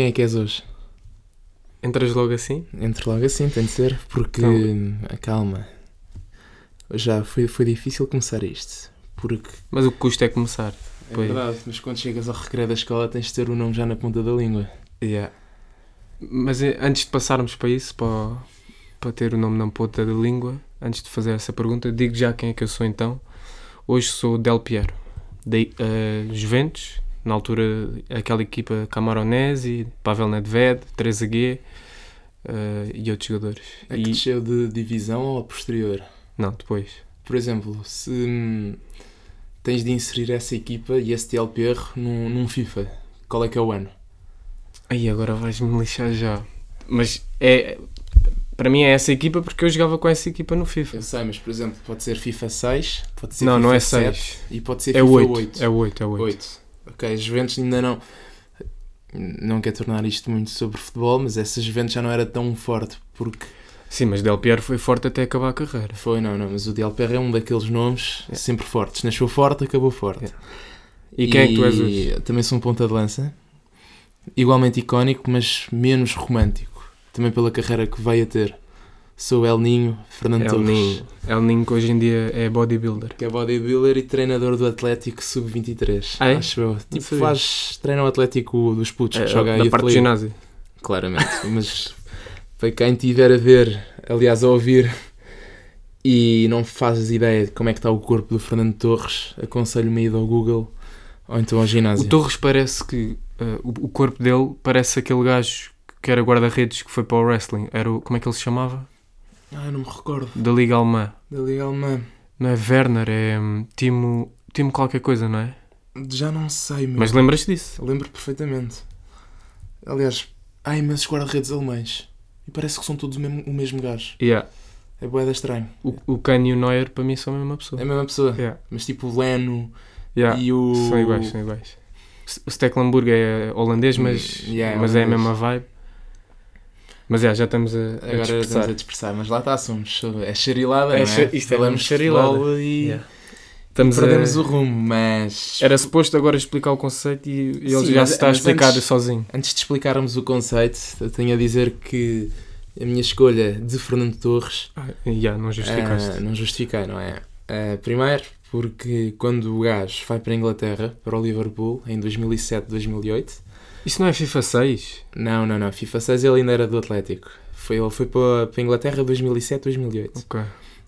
quem é que és hoje? Entras logo assim? Entre logo assim, tem de ser, porque. Calma. Calma. Já foi, foi difícil começar isto. Porque. Mas o que custa é começar. É Pois. verdade, mas quando chegas ao recreio da escola tens de ter o nome já na ponta da língua. Yeah. Mas eh, antes de passarmos para isso, para, para ter o nome na ponta da língua, antes de fazer essa pergunta, digo já quem é que eu sou então. Hoje sou Del Piero, da eh, Juventus, na altura aquela equipa Camaronesi, Pavel Nedved, Teresa G eh, e outros jogadores. É que E- desceu de divisão ou a posterior? Não, depois. Por exemplo, se hum, tens de inserir essa equipa e esse TLPR num, num FIFA, qual é que é o ano? Aí agora vais-me lixar já. Mas é. Para mim é essa equipa porque eu jogava com essa equipa no FIFA. Eu sei, mas por exemplo, pode ser FIFA 6, pode ser Não, FIFA não é 7 6. e pode ser É FIFA 8. 8. É 8, é 8. 8. Ok, Juventus ainda não. Não quero tornar isto muito sobre futebol, mas essa Juventus já não era tão forte porque Sim, mas Del Piero foi forte até acabar a carreira. foi, não, não, mas o DLPR é um daqueles nomes É. sempre fortes. Nasceu forte, acabou forte. É. E quem é que tu és hoje? Também sou um ponta de lança, igualmente icónico, mas menos romântico. Também pela carreira que veio a ter. Sou El Ninho Fernando El Torres, Ninho. El Ninho que hoje em dia é bodybuilder. que é bodybuilder e treinador do Atlético Sub-23. Ah, é? Acho eu. Tipo, faz, treina o Atlético dos putos É, que joga aí da parte do ginásio. Claramente, mas para quem estiver a ver, aliás a ouvir, e não fazes ideia de como é que está o corpo do Fernando Torres, aconselho-me a ir ao Google ou então ao O ginásio. Torres parece que. eh, o, o corpo dele parece aquele gajo que era guarda-redes que foi para o wrestling. Era o, como é que ele se chamava? Ah, eu não me recordo. Da Liga Alemã. Da Liga Alemã. Não é Werner, é hum, Timo. Timo qualquer coisa, não é? Já não sei, meu. Mas lembras-te disso? Lembro perfeitamente. Aliás, há imensos guarda-redes alemães. E parece que são todos o mesmo, o mesmo gajo. Yeah. É boeda estranho. O, o Kane e o Neuer para mim são a mesma pessoa. É a mesma pessoa. Yeah. Mas tipo o Leno Yeah. e o... São iguais, são iguais. O Stecklenburg é holandês, mas, yeah, mas é a holandês. mesma vibe. Mas yeah, já estamos a, a Agora dispersar. estamos a dispersar, mas lá está, somos. É charilada, É não é? isto é Falamos charilada. futebol e Yeah. Estamos a- perdemos o rumo, mas. Era suposto agora explicar o conceito e, e ele Sim, já se está a explicar antes- sozinho. Antes de explicarmos o conceito, eu tenho a dizer que a minha escolha de Fernando Torres Ah, yeah, não justificaste. ah, não justifiquei, não é? Ah, primeiro, porque quando o gajo vai para a Inglaterra, para o Liverpool, em 2007, 2008, Isso não é FIFA 6? não, não, não, FIFA 6 ele ainda era do Atlético. Foi, ele foi para, para a Inglaterra 2007, 2008. Ok.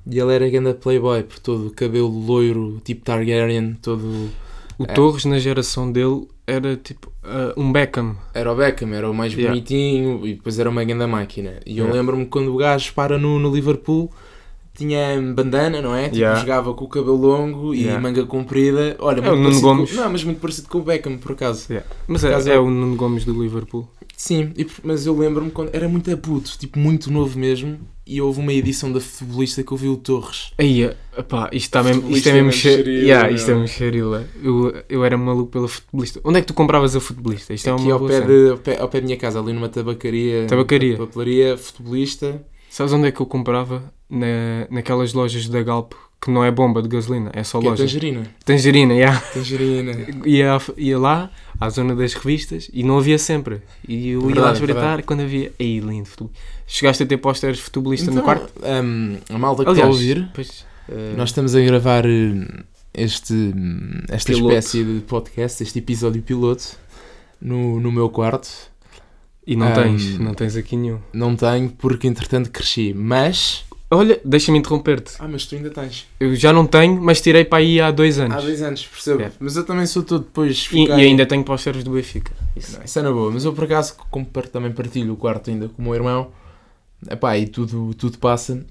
E ele era grande playboy, por todo o cabelo loiro, tipo Targaryen, todo... O É. Torres, na geração dele, era tipo ah, um Beckham. Era o Beckham, era o mais Yeah. bonitinho e depois era uma grande máquina. E eu Yeah. lembro-me quando o gajo para no, no Liverpool, tinha bandana, não é? Tipo, Yeah. jogava com o cabelo longo e Yeah. manga comprida. Olha, É o Nuno parecido Gomes. Com, não, mas muito parecido com o Beckham, por acaso. Mas Por é, acaso é é- o Nuno Gomes do Liverpool. Sim, e mas eu lembro-me quando era muito a puto, tipo, muito novo mesmo. E houve uma edição da futebolista que eu vi o Torres. Aí, epá, isto, está mesmo, isto é mesmo é xerila, yeah, isto é mesmo xerila. Eu, eu era maluco pela futebolista. Onde é que tu compravas a futebolista? Isto é Aqui uma ao pé, de, ao, pé, ao pé da minha casa, ali numa tabacaria. Tabacaria. Papelaria, futebolista. Sabes onde é que eu comprava? Na, naquelas lojas da Galp, que não é bomba de gasolina, é só Que é loja. tangerina. Tangerina, yeah. Tangerina. ia, ia lá à zona das revistas e não havia sempre. E eu ia Verdade, lá espreitar quando havia. Aí, lindo. futebol. Chegaste a ter pósteres de futebolista no Então, quarto? hum, a malta que está a Aliás, ouvir, pois, eh, nós estamos a gravar hum, este, hum, esta Piloto. espécie de podcast, este episódio piloto, no, no meu quarto. E não tens, não tens aqui nenhum. Não tenho, porque entretanto cresci. Mas. Olha, deixa-me interromper-te. Ah, mas tu ainda tens. Eu já não tenho, mas tirei para aí há dois anos. Há dois anos, percebo. É. Mas eu também sou todo depois. E, e ainda tenho pósteres do Benfica. Isso. Não, isso é na boa, mas eu por acaso, também partilho o quarto ainda com o meu irmão, epá, e tudo, tudo passa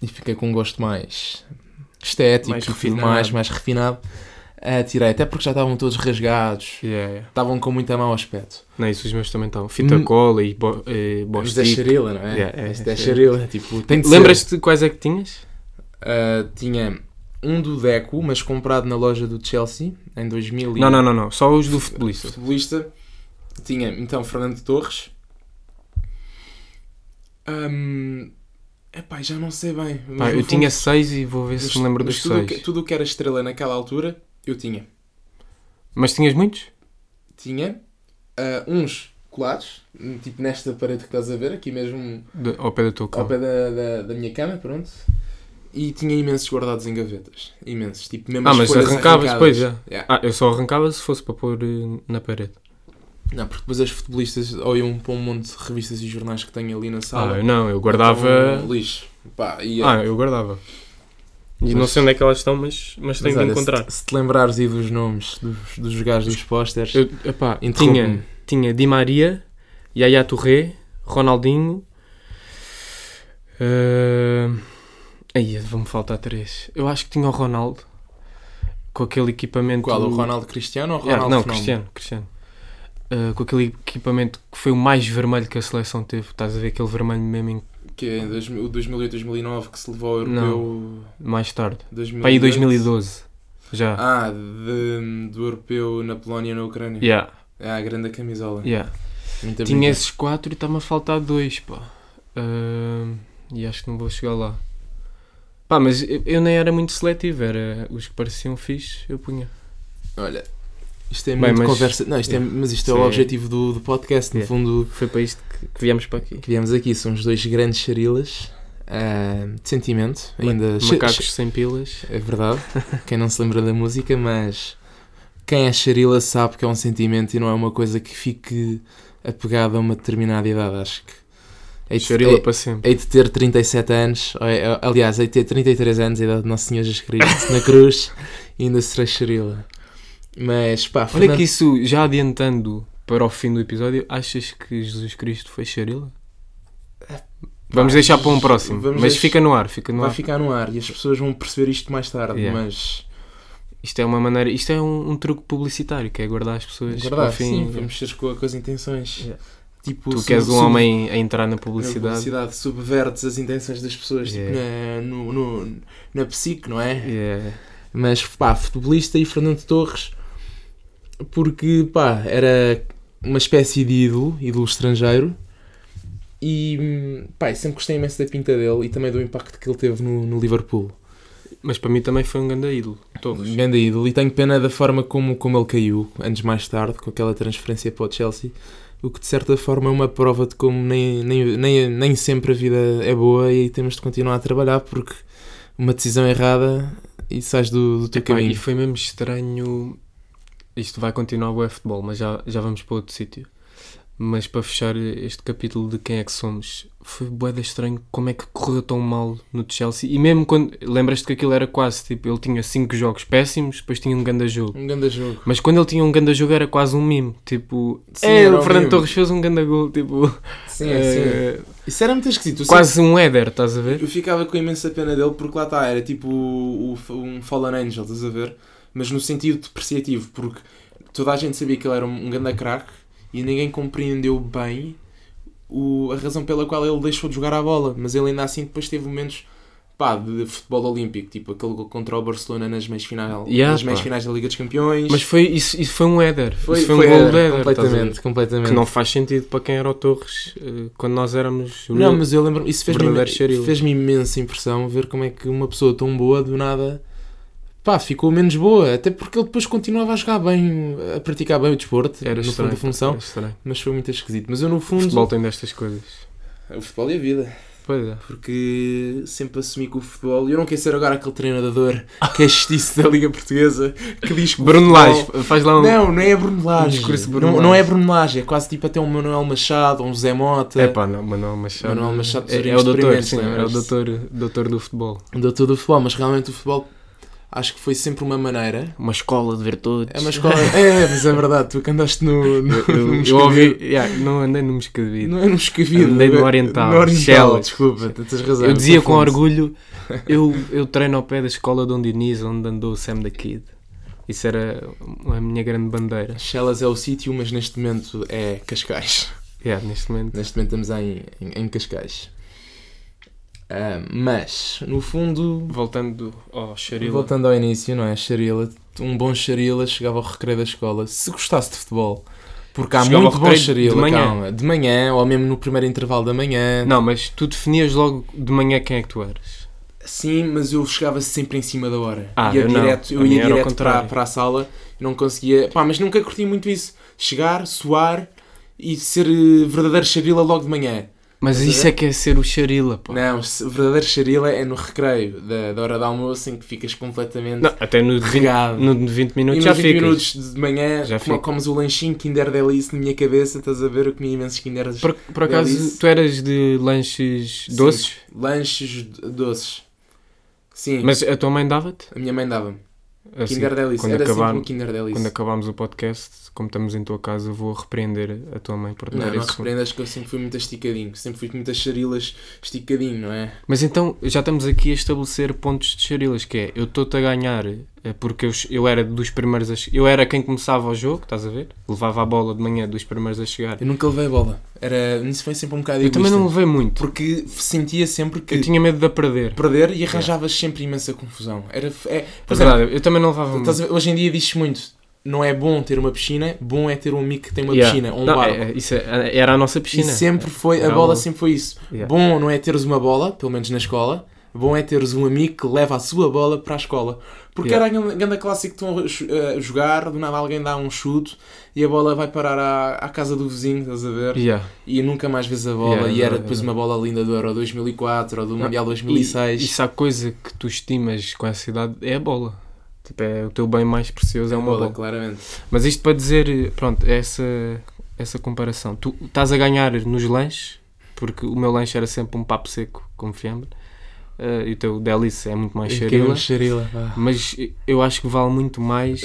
e fiquei com um gosto mais estético Mais e refinado. mais, mais refinado. Ah, tirei, até porque já estavam todos rasgados, Yeah, yeah. estavam com muito mau aspecto. Não, isso os meus também estão. Fita Hum. cola e bo, eh, Mas é Bostic. charila, não é? Yeah, é, Isto é é charila, tipo. Lembras-te quais é que tinhas? Ah, tinha um do Deco, mas comprado na loja do Chelsea em 2000 e- Não, não, não, não. Só os do futebolista. futebolista. Tinha então Fernando Torres. Hum, epá, já não sei bem. Pá, eu fundo- tinha seis e vou ver mas- se me lembro dos tudo seis. que- Tudo o que era estrela naquela altura, eu tinha. Mas tinhas muitos? Tinha ah, uns colados, tipo nesta parede que estás a ver, aqui mesmo De- ao pé da tua ao cama. pé da, da, da minha cama, pronto. E tinha imensos guardados em gavetas. Imensos. Tipo, mesmo Ah, as mas arrancavas, arrancadas. pois já. Yeah. Ah, eu só arrancava se fosse para pôr eh, na parede. Não, porque depois as futebolistas ou iam para um monte de revistas e jornais que tenho ali na sala. Ah, eu não, eu guardava. Então, lixo. Pá, e, Ah, eu guardava. E não sei onde é que elas estão, mas, mas tenho de encontrar. Se, se te lembrares aí dos nomes dos, dos gajos dos pósteres, Eu, epá, tinha, tinha Di Maria, Yaya Touré, Ronaldinho. eh, Aí, vão-me faltar três. Eu acho que tinha o Ronaldo. Com aquele equipamento. Qual? O Ronaldo Cristiano ou Ronaldo não, Fenómeno? Cristiano. Cristiano. Eh, com aquele equipamento que foi o mais vermelho que a seleção teve. Estás a ver aquele vermelho mesmo Que é em 2000 o 2008, 2009 que se levou ao europeu. mais tarde. 2008. Para aí 2012. Já. Ah, de- do europeu na Polónia e na Ucrânia. Yeah, É a grande camisola. yeah. Muito Tinha bonita. esses quatro e está-me a faltar dois, pá. Ahm, e acho que não vou chegar lá. Pá, mas eu, eu nem era muito seletivo, era os que pareciam fixe, eu punha. Olha, isto é Bem, muito mas- conversa. Não, isto é, mas isto é Sim. o objetivo do, do podcast. No Yeah. fundo, Foi para isto que, que viemos para aqui. que viemos aqui são os dois grandes charilas ah, de sentimento. Ainda Macacos sem pilas. É verdade. Quem não se lembra da música, mas quem é charila sabe que é um sentimento e não é uma coisa que fique apegada a uma determinada idade. Acho que. Hei de, Charila hei, para sempre. hei de ter 37 anos, é- aliás, hei de ter 33 anos, a idade de Nosso Senhor Jesus Cristo, na cruz, e ainda serei charila. Mas pá, Olha Fernando- que isso, já adiantando para o fim do episódio, achas que Jesus Cristo foi Charila? Vamos Pá, deixar para um próximo. vamos mas deix- fica no ar, fica no vai ar. ficar no ar e as pessoas vão perceber isto mais tarde, Yeah. mas Isto é uma maneira, isto é um, um truque publicitário, que é guardar as pessoas para o fim. sim, vamos ser com, com as intenções. Yeah. Tipo, Tu sub- que és um sub- homem a entrar na Na publicidade. publicidade subvertes as intenções das pessoas tipo, na, no, no- na psique, não é? Yeah. Mas pá, futebolista e Fernando Torres, porque pá, era uma espécie de ídolo, ídolo estrangeiro, e pá, sempre gostei imenso da pinta dele e também do impacto que ele teve no, no Liverpool. Mas para mim também foi um grande ídolo. Torres. Grande ídolo, e tenho pena da forma como, como ele caiu, anos mais tarde, com aquela transferência para o Chelsea. O que de certa forma é uma prova de como nem, nem, nem, nem sempre a vida é boa e temos de continuar a trabalhar porque uma decisão errada e sais do, do teu Epá, caminho. e foi mesmo estranho. Isto vai continuar o futebol, mas já, já vamos para outro sítio. Mas para fechar este capítulo de quem é que somos, foi boeda estranho como é que correu tão mal no Chelsea. E mesmo quando. Lembras-te que aquilo era quase tipo: ele tinha 5 jogos péssimos, depois tinha um grande jogo. Um grande jogo. Mas quando ele tinha um grande jogo era quase um mimo. Tipo, Sim, é, o Fernando. Torres fez um grande gol. Tipo, Sim, eh, sim. Isso era muito esquisito. Eu quase um éder, estás a ver? Eu ficava com imensa pena dele porque lá está, era tipo um Fallen Angel, estás a ver? Mas no sentido depreciativo, porque toda a gente sabia que ele era um, um grande craque e ninguém compreendeu bem o, a razão pela qual ele deixou de jogar a bola. Mas ele ainda assim depois teve momentos pá, de futebol olímpico, tipo aquele gol contra o Barcelona nas meias, final, Yeah, nas meias finais da Liga dos Campeões. Mas foi, isso, isso foi um éder. foi, foi, foi um gol de éder. completamente, completamente. Que não faz sentido para quem era o Torres eh, quando nós éramos. Não, mas eu lembro isso fez-me verdadeiro charila. fez imensa impressão ver como é que uma pessoa tão boa do nada pá, ficou menos boa, até porque ele depois continuava a jogar bem, a praticar bem o desporto, era no fundo estranho. da função, mas foi muito esquisito. Mas eu no O fundo futebol tem destas coisas. o futebol é a vida, Pois é. porque sempre assumi que o futebol, eu não quero ser agora aquele treinador que é justiça da Liga Portuguesa, que diz que o Bruno futebol- Lage, faz lá um. Não, não é Bruno Um Lage. de Bruno não, não é. Bruno Lage, é quase tipo até um Manuel Machado, um Zé Mota. É pá, não, Manuel Machado. Manuel Machado, é, é o doutor, sim, é o doutor, doutor do futebol. doutor do futebol, mas realmente o futebol acho que foi sempre uma maneira. Uma escola de virtudes. É uma escola. é, mas é verdade, tu que andaste no. no, Eu, eu- ouvi, yeah, não andei no Moscavide. Não é no Moscavide. Andei no Oriental, No Oriental, Chelas. desculpa, tens razão. Eu dizia com orgulho, eu, eu treino ao pé da escola Dom Diniz, onde andou o Sam the Kid. Isso era a minha grande bandeira. Chelas é o sítio, mas neste momento é Cascais. Yeah, neste momento. Neste momento estamos em, em, em Cascais. Ah, mas, no fundo, Voltando ao Charila. voltando ao início, não é? Charila, um bom Charila chegava ao recreio da escola, se gostasse de futebol. Porque há Chegava muito bom recreio de manhã. calma. De manhã, ou mesmo no primeiro intervalo da manhã. Não, mas tu definias logo de manhã quem é que tu eras. Sim, mas eu chegava sempre em cima da hora. Ah, ia eu não. direto, A eu ia direto para, para a sala não conseguia. Pá, mas nunca curti muito isso. Chegar, suar e ser eh, verdadeiro charila logo de manhã. Mas Estás a isso ver? é que é ser o charila, pá. Não, o verdadeiro charila é no recreio da, da hora de almoço em que ficas completamente Não, até no de 20, regado. no de 20 E minutos nos já 20 ficas. minutos de manhã, Já como, fica. comes o lanchinho Kinder Delice na minha cabeça, estás a ver? Eu comi imensos Kinder Por, por acaso, Delice. tu eras de lanches Sim. doces? Lanches doces. Sim, Mas a tua mãe dava-te? a minha mãe dava-me. Assim, Kinder Delice. quando Era acabar- sempre um Kinder Delice. Quando acabarmos o podcast, como estamos em tua casa, vou repreender a tua mãe por Não, não isso. repreendas que eu sempre fui muito esticadinho. Sempre fui com muitas charilas esticadinho, não é? Mas então, já estamos aqui a estabelecer pontos de charilas, que é, eu estou-te a ganhar eh, porque eu, eu era dos primeiros a Eu era quem começava o jogo, estás a ver? Levava a bola de manhã dos primeiros a chegar. Eu nunca levei bola. Era, nisso foi sempre um bocado Eu também não egoísta. levei muito. Porque sentia sempre que Eu tinha medo de a perder. perder e arranjavas sempre imensa confusão. Era, é, É verdade, eu também não levava muito. a hoje em dia diz muito, não é bom ter uma piscina, bom é ter um amigo que tem uma Yeah. piscina, ou um Não, é- é- isso é- era a nossa E piscina. sempre foi, a Era bola o- sempre foi isso. Yeah. Bom não é teres uma bola, pelo menos na escola, bom é teres um amigo que leva a sua bola para a escola. Porque Yeah. era a grande clássico que estão a a jogar, do nada alguém dá um chute e a bola vai parar à, à casa do vizinho, estás a ver? Yeah. E nunca mais vês a bola. Yeah, e era depois uma bola linda do Euro 2004 ou do Mundial 2006. E, e se há coisa que tu estimas com essa idade é a bola. Tipo, é o teu bem mais precioso é uma bola. claramente. Mas isto para dizer, pronto, essa, essa comparação. Tu estás a ganhar nos lanches, porque o meu lanche era sempre um papo seco com fiambre, eh, e o teu délice é muito mais charila, Charila. pá. mas eu acho que vale muito mais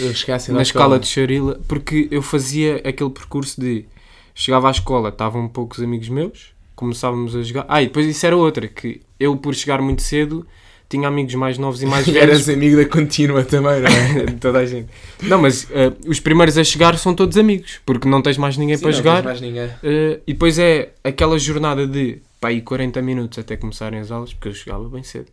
na escala de charila, porque eu fazia aquele percurso de chegava à escola, estavam poucos amigos meus, começávamos a jogar. Ah, e depois isso era outra, que eu por chegar muito cedo tinha amigos mais novos e mais velhos Eras amigo da contínua também, não é? de toda a gente. Não, mas eh, os primeiros a chegar são todos amigos, porque não tens mais ninguém Sim, para não jogar. tens mais ninguém. eh, e depois é aquela jornada de pá, aí 40 minutos até começarem as aulas, porque eu chegava bem cedo.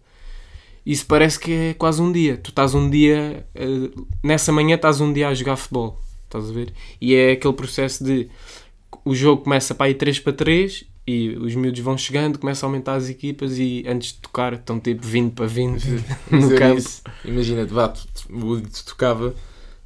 Isso parece que é quase um dia. Tu estás um dia, eh, nessa manhã estás um dia a jogar futebol, estás a ver? E é aquele processo de o jogo começa para aí 3 para 3 e os miúdos vão chegando, começa a aumentar as equipas e antes de tocar estão tipo 20 para 20 no campo. isso. Imagina, de vá, o tu tocava,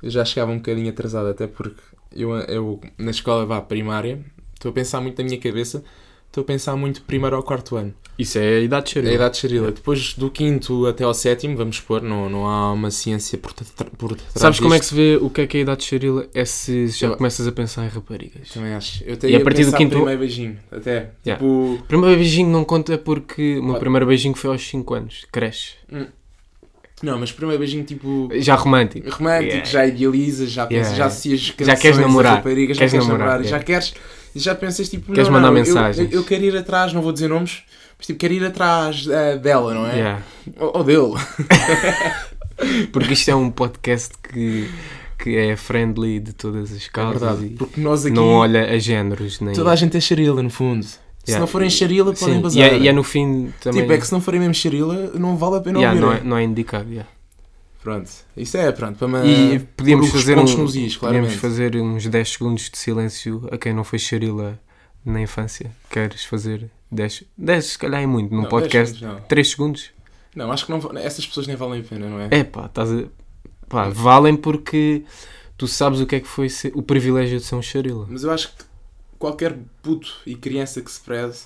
eu já chegava um bocadinho atrasado, até porque eu, eu na escola vá primária, estou a pensar muito na minha cabeça, estou a pensar muito primeiro ao quarto ano. Isso é a idade de É a idade de charila. Depois do quinto até ao sétimo, vamos supor, não, não há uma ciência por, por trás Sabes como é que disto. se vê o que é que é a idade de charila? É se já Eu- começas a pensar em raparigas. Também acho. Eu E tenho a partir do quinto- primeiro beijinho, até. Yeah. Tipo, O primeiro beijinho não conta porque o meu primeiro beijinho foi aos 5 anos. Cresce. Não, mas primeiro beijinho tipo Já romântico. romântico, Yeah. já idealizas, já pensas, Yeah. já associas Já queres namorar. raparigas, Queres já queres namorar, namorar, yeah. já queres já pensas tipo, Queres não, mandar não, eu- mensagens. Eu, eu quero ir atrás, não vou dizer nomes, mas tipo, quero ir atrás eh, dela, não é? Yeah. Ou, ou dele. Porque isto é um podcast que, que é friendly de todas as É causas verdade. e Porque nós aqui, não olha a géneros. Nem... toda a gente é charila, no fundo. Se não forem charila, podem Sim, e bazar. é, e é no fim também. Tipo, é que se não forem mesmo charila, não vale a pena Yeah, ouvir. não, é, não é indicado. yeah. Pronto. Isso é, pronto, para E podíamos fazer, um, nos is, podíamos fazer uns 10 segundos de silêncio a quem não foi charila na infância. Queres fazer 10? 10 se calhar é muito num Não, podcast. 10 segundos, não. 3 segundos? Não, acho que não, essas pessoas nem valem a pena, não é? É pá, estás a... pá, valem porque tu sabes o que é que foi ser- o privilégio de ser um charila. Mas eu acho que qualquer puto e criança que se preze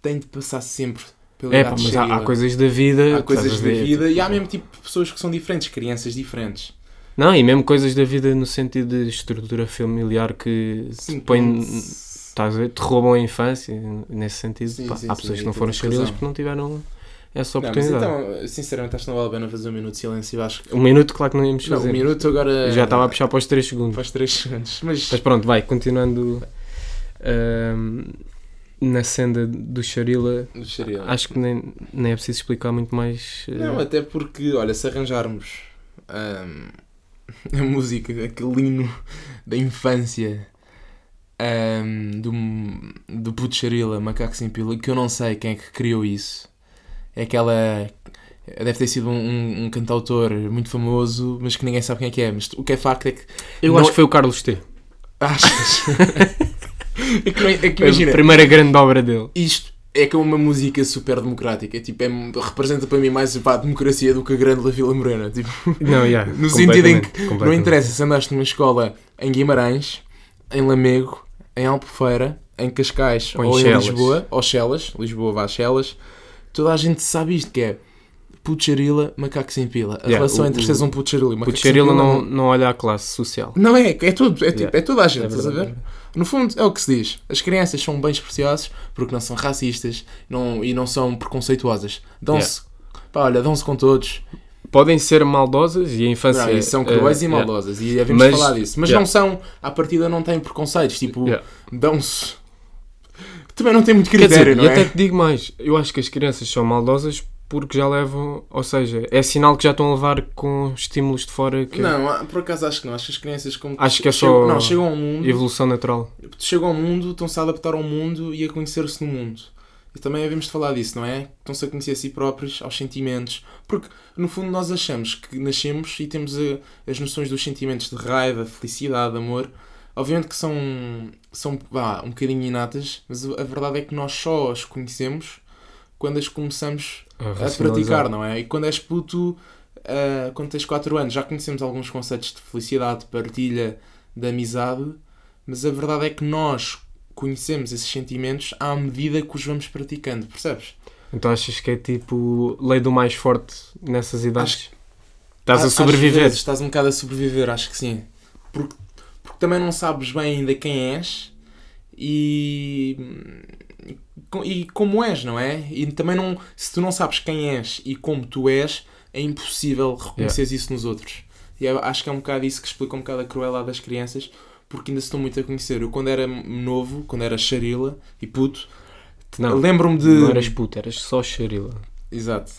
tem de passar sempre pela É pá, mas há, há coisas da vida. Há coisas da vida e há tipo, mesmo tipo pessoas que são diferentes, crianças diferentes. Não, e mesmo coisas da vida no sentido de estrutura familiar que Sim, te com- Estás a ver? Te roubam a infância, nesse sentido. Sim, pá, sim, há pessoas que não foram charilas porque não tiveram essa Não, mas oportunidade. então, sinceramente, acho que não vale a pena fazer um minuto de silêncio. Eu acho que. Um minuto, claro que não íamos Não, fazer. um minuto agora. Eu já estava a puxar para os 3 segundos. Faz 3 segundos. Mas. Mas pronto, vai, continuando na senda do Charila, do acho que nem, nem é preciso explicar muito mais. eh, Não, até porque, olha, se arranjarmos ahm, a música, aquele hino da infância ahm, do, do Puto Charila, Macaco Sem Pila, que eu não sei quem é que criou isso. É aquela. Deve ter sido um, um, um cantautor muito famoso, mas que ninguém sabe quem é que é. Mas o que é facto é que. eu não- acho que foi o Carlos T. Achas? é que, é- é que imagina, a primeira grande obra dele. isto é que é uma música super democrática. É, tipo, é, representa para mim mais pá, a democracia do que a grande La Vila Morena. Tipo, Não, yeah, No sentido em que Não interessa se andaste numa escola em Guimarães, em Lamego, em Albufeira, em Cascais Ou ou, em Chelas. Lisboa, ou Chelas, Lisboa vá a Chelas, toda a gente sabe isto que é pucharila, macaco sem pila. A Yeah, relação o- entre seres um pucharila e macaco sem Pucharila não, não olha a classe social. não é, é tudo, é, tipo, Yeah. é toda a gente, É estás a ver? No fundo, é o que se diz. As crianças são bem preciosas porque não são racistas não, e não são preconceituosas. Dão-se, pá, olha, dão-se com todos. Podem ser maldosas e a infância. Não, e são eh, cruéis e yeah. maldosas. E devemos Mas- falar disso. Mas yeah. não são, à partida, não têm preconceitos. Tipo, Yeah. dão-se. Também não tem muito critério, dizer, não e é? até te digo mais, eu acho que as crianças são maldosas porque já levam, ou seja, é sinal que já estão a levar com estímulos de fora que Não, por acaso acho que não. Acho que as crianças, como Acho que é chegam, só não, chegam ao mundo, evolução natural. chegam ao mundo, estão-se a adaptar ao mundo e a conhecer-se no mundo. E também havemos de falar disso, não é? Estão-se a conhecer a si próprios, aos sentimentos. Porque, no fundo, nós achamos que nascemos e temos a- as noções dos sentimentos de raiva, felicidade, amor. Obviamente que são, são vá, um bocadinho inatas, mas a verdade é que nós só as conhecemos quando as começamos A, praticar, não é? E quando és puto, ah, quando tens 4 anos, já conhecemos alguns conceitos de felicidade, de partilha, de amizade, mas a verdade é que nós conhecemos esses sentimentos à medida que os vamos praticando, percebes? Então achas que é tipo lei do mais forte nessas idades? Estás Às- a sobreviver. vezes estás um bocado a sobreviver, acho que sim. Porque, porque também não sabes bem ainda quem és e, e como és, não é? E também não, se tu não sabes quem és e como tu és, é impossível reconheceres isso nos outros. E acho que é um bocado isso que explica um bocado a crueldade das crianças, porque ainda se estão muito a conhecer. Eu, quando era novo, quando era charila e puto, lembro-me de. não eras puto, eras só xerila. Exato.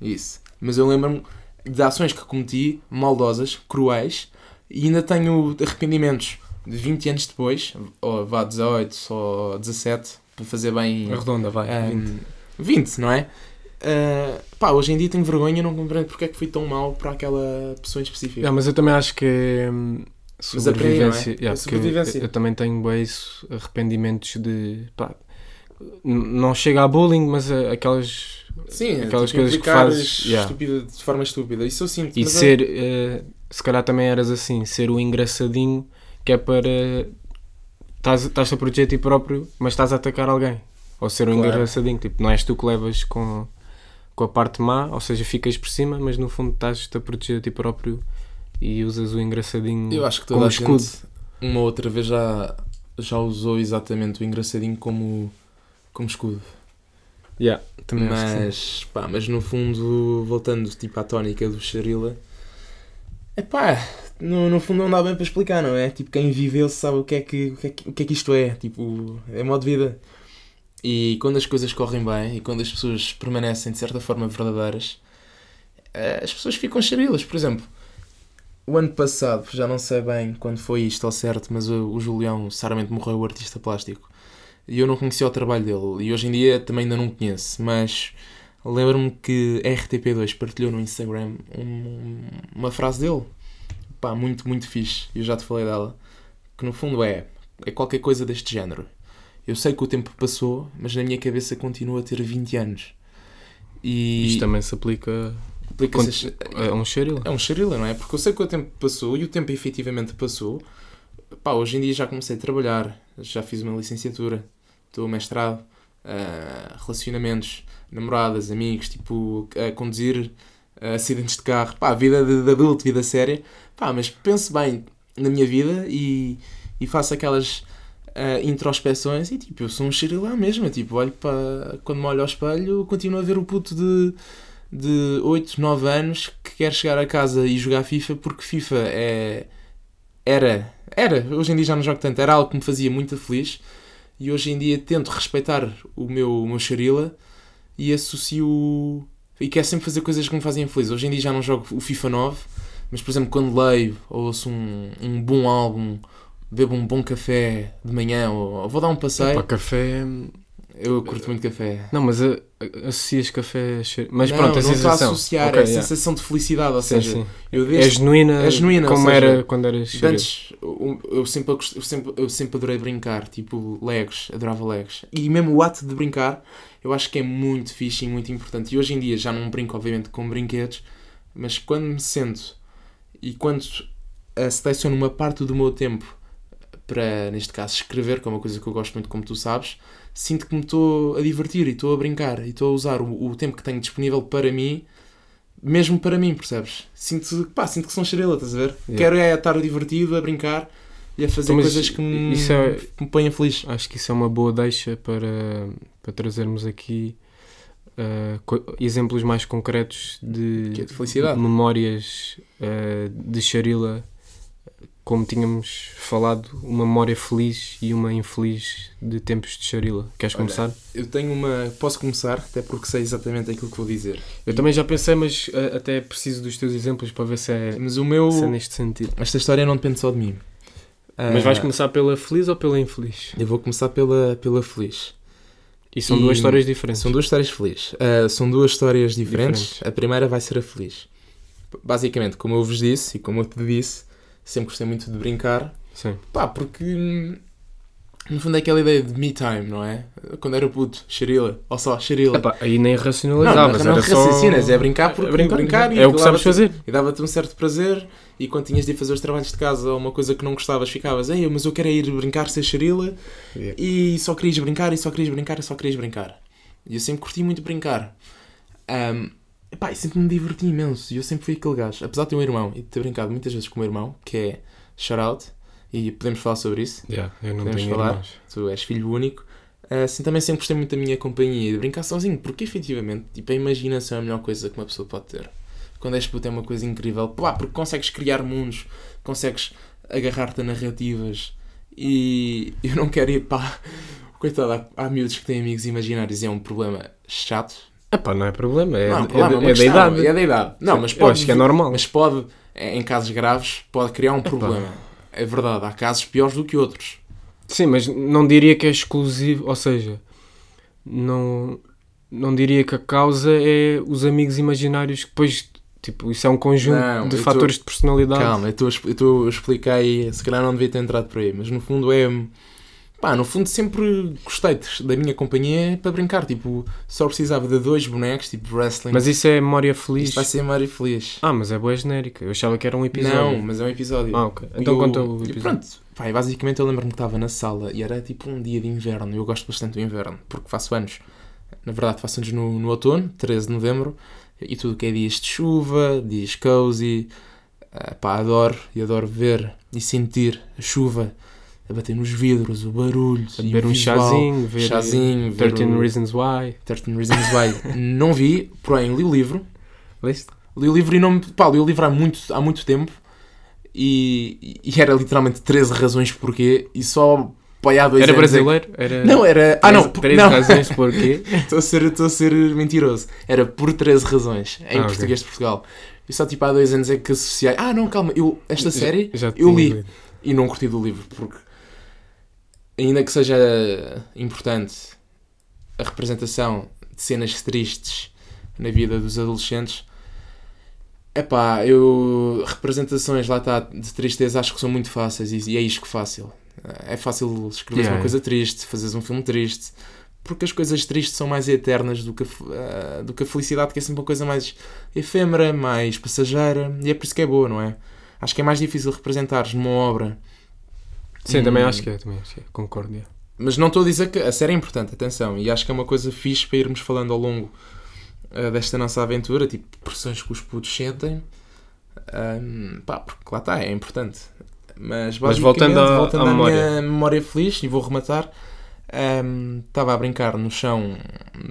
Isso. Mas eu lembro-me de ações que cometi, maldosas, cruéis, e ainda tenho arrependimentos de 20 anos depois, ou vá 18 ou 17, para fazer bem. Arredonda, vai. um, vinte. 20, não é? Uh, pá, hoje em dia tenho vergonha não compreendo porque é que fui tão mal para aquela pessoa em específico. Yeah, mas eu também acho que é hum, aprendi, não é? sobrevivência. É yeah, sobrevivência. Eu, eu também tenho bem isso, arrependimentos de. Pá, não chega a bullying, mas a- aquelas. Sim, aquelas tipo, coisas que fazes, yeah. estúpida- de forma estúpida. Isso eu sinto. E é- ser. eh, se calhar também eras assim, ser o engraçadinho que é para. Estás estás a proteger a ti próprio, mas estás a atacar alguém. Ou ser o Claro. engraçadinho. Tipo, não és tu que levas com, com a parte má, ou seja, ficas por cima, mas no fundo estás-te a proteger a ti próprio e usas o engraçadinho Eu acho que como toda a escudo. gente uma outra vez já, já usou exatamente o engraçadinho como, como escudo. Yeah, também. Mas, pá, mas no fundo, voltando tipo à tónica do Charila, é pá, no, no fundo não dá bem para explicar, não é? Tipo, quem viveu sabe o que é que, o que, é que, o que, é que isto é, tipo, é modo de vida. E quando as coisas correm bem e quando as pessoas permanecem de certa forma verdadeiras, eh, as pessoas ficam charilas. Por exemplo, o ano passado, já não sei bem quando foi isto ao certo, mas o, o Julião saramente morreu, o artista plástico. E eu não conhecia o trabalho dele. E hoje em dia também ainda não conheço. Mas lembro-me que a RTP2 partilhou no Instagram um- uma frase dele. Pá, muito, muito fixe. Eu já te falei dela. Que no fundo é, é qualquer coisa deste género. Eu sei que o tempo passou, mas na minha cabeça continua a ter 20 anos. E Isto também se aplica a- a um xeril. é um charila, não é? Porque eu sei que o tempo passou e o tempo efetivamente passou. Pá, hoje em dia já comecei a trabalhar, já fiz uma licenciatura, estou mestrado, ah, relacionamentos, namoradas, amigos, tipo, a conduzir acidentes de carro, pá, vida de, de adulto, vida séria. Pá, mas penso bem na minha vida e, e faço aquelas ah, introspeções e tipo, eu sou um xerilá mesmo, tipo, olho para, quando me olho ao espelho, continuo a ver o puto de de 8, 9 anos que quer chegar a casa e jogar FIFA porque FIFA é. Era. Era. Hoje em dia já não jogo tanto. Era algo que me fazia muito feliz e hoje em dia tento respeitar o meu, o meu Charila e associo. E quero sempre fazer coisas que me fazem feliz. Hoje em dia já não jogo o FIFA 9, mas por exemplo, quando leio ou ouço um, um bom álbum, bebo um bom café de manhã ou, ou vou dar um passeio, Para café. eu curto muito café. Não, mas a- a- associas café a xeril. Mas não, pronto, a não estou a sensação. associar Ok, a yeah. sensação de felicidade, ou Sim, seja, sim. eu É desde genuína, é genuína, como seja, era quando eras xeril. Antes, eu, eu sempre, eu, sempre, eu sempre adorei brincar, tipo Legos, adorava Legos. E mesmo o ato de brincar, eu acho que é muito fixe e muito importante. E hoje em dia já não brinco, obviamente, com brinquedos, mas quando me sento e quando seleciono uma parte do meu tempo para, neste caso, escrever, que é uma coisa que eu gosto muito, como tu sabes, sinto que me estou a divertir e estou a brincar e estou a usar o, o tempo que tenho disponível para mim, mesmo para mim, percebes? Sinto, pá, sinto que sou um estrela, estás a ver? Yeah. Quero é estar divertido, a brincar e a fazer Então, coisas que me, isso é- que me ponham feliz. Acho que isso é uma boa deixa para, para trazermos aqui uh, exemplos mais concretos de, é de memórias uh, de Charila, como tínhamos falado, uma memória feliz e uma infeliz de tempos de Charila. Queres Olha, começar? Eu tenho uma. Posso começar, até porque sei exatamente aquilo que vou dizer. Eu também já pensei, mas uh, até preciso dos teus exemplos para ver se é, Mas o meu. se é neste sentido. Esta história não depende só de mim. Mas vais Ah, começar pela feliz ou pela infeliz? Eu vou começar pela, pela feliz. E são E- duas histórias diferentes. São duas histórias felizes. Ah, são duas histórias diferentes. Diferentes. A primeira vai ser a feliz. Basicamente, como eu vos disse e como eu te disse, sempre gostei muito de brincar. Sim. Pá, porque hum, no fundo é aquela ideia de me time, não é? Quando era puto, xerila, ou só xerila. Epá, aí nem Não, racionalizavas, não só... raciocinas, é brincar porque É brincar, brincar, e é o que sabes fazer. E dava-te um certo prazer e quando tinhas de fazer os trabalhos de casa ou uma coisa que não gostavas, ficavas, Ei, mas eu quero é ir brincar, ser xerila Yeah. e só querias brincar e só querias brincar e só querias brincar. E eu sempre curti muito brincar. Ahm, epá, e sempre me diverti imenso e eu sempre fui aquele gajo. Apesar de ter um irmão e de ter brincado muitas vezes com o meu irmão, que é shout out, e podemos falar sobre isso, Yeah, eu não Podemos tenho falar? irmãos. tu és filho único. Assim, também sempre gostei muito da minha companhia e de brincar sozinho, porque efetivamente tipo, a imaginação é a melhor coisa que uma pessoa pode ter. Quando és puto é uma coisa incrível, pá, porque consegues criar mundos, consegues agarrar-te a narrativas e eu não quero ir, pá, coitado, há, há miúdos que têm amigos imaginários e é um problema chato. Epá, não é problema, é, não, é, problema, é é da idade. É da idade. Não, mas eu pode, acho que é normal. mas pode, em casos graves, pode criar um problema. É verdade, há casos piores do que outros. Sim, mas não diria que é exclusivo, ou seja, não, não diria que a causa é os amigos imaginários que depois, tipo, isso é um conjunto Não, de fatores de personalidade. Calma, eu estou a explicar aí, se calhar não devia ter entrado por aí, mas no fundo é. Pá, no fundo sempre gostei da minha companhia para brincar. Tipo, só precisava de dois bonecos, tipo wrestling. Mas isso é memória feliz. Isto vai ser Mário Feliz. Ah, mas é boa genérica. Eu achava que era um episódio. Não, mas é um episódio. Ah, ok. Então conta o episódio. Pronto, pá, basicamente eu lembro-me que estava na sala e era tipo um dia de inverno. Eu gosto bastante do inverno, porque faço anos. Na verdade, faço anos no, no outono, 13 de novembro, e tudo que é dias de chuva, dias cozy. ah, pá, adoro e adoro ver e sentir a chuva a bater nos vidros, o barulho, e Beber um visual. chazinho, ver chazinho, ver 13 o- Reasons Why. 13 Reasons Why. Não vi, porém li o livro. Leste? Li o livro e não me. Pá, li o livro há muito, há muito tempo e, e era literalmente 13 razões porquê e só pá, há dois Era anos é brasileiro? Era... Não, era. Ah, não, 13 não. razões porquê. Estou a, ser, estou a ser mentiroso. Era por 13 razões em Ah, português de Portugal. E só tipo há dois anos é que associei. Ah, não, calma, eu, esta série Já eu tinha li lido. e não curti do livro porque, ainda que seja importante a representação de cenas tristes na vida dos adolescentes, epá, eu. representações lá está de tristeza acho que são muito fáceis e, e é isco fácil. É fácil escrever Yeah. uma coisa triste, fazeres um filme triste. Porque as coisas tristes são mais eternas do que, a, ah, do que a felicidade, que é sempre uma coisa mais efêmera, mais passageira, e é por isso que é boa, não é? Acho que é mais difícil representares numa obra. Sim, também acho que é. Também acho que é. Concordo. Mas não estou a dizer que a série é importante, atenção, e acho que é uma coisa fixe para irmos falando ao longo ah, desta nossa aventura, tipo, pressões que os putos sentem. Ahm, pá, porque lá está, é importante. Mas, Mas voltando à- voltando à memória. minha memória feliz, e vou rematar, ahm, estava a brincar no chão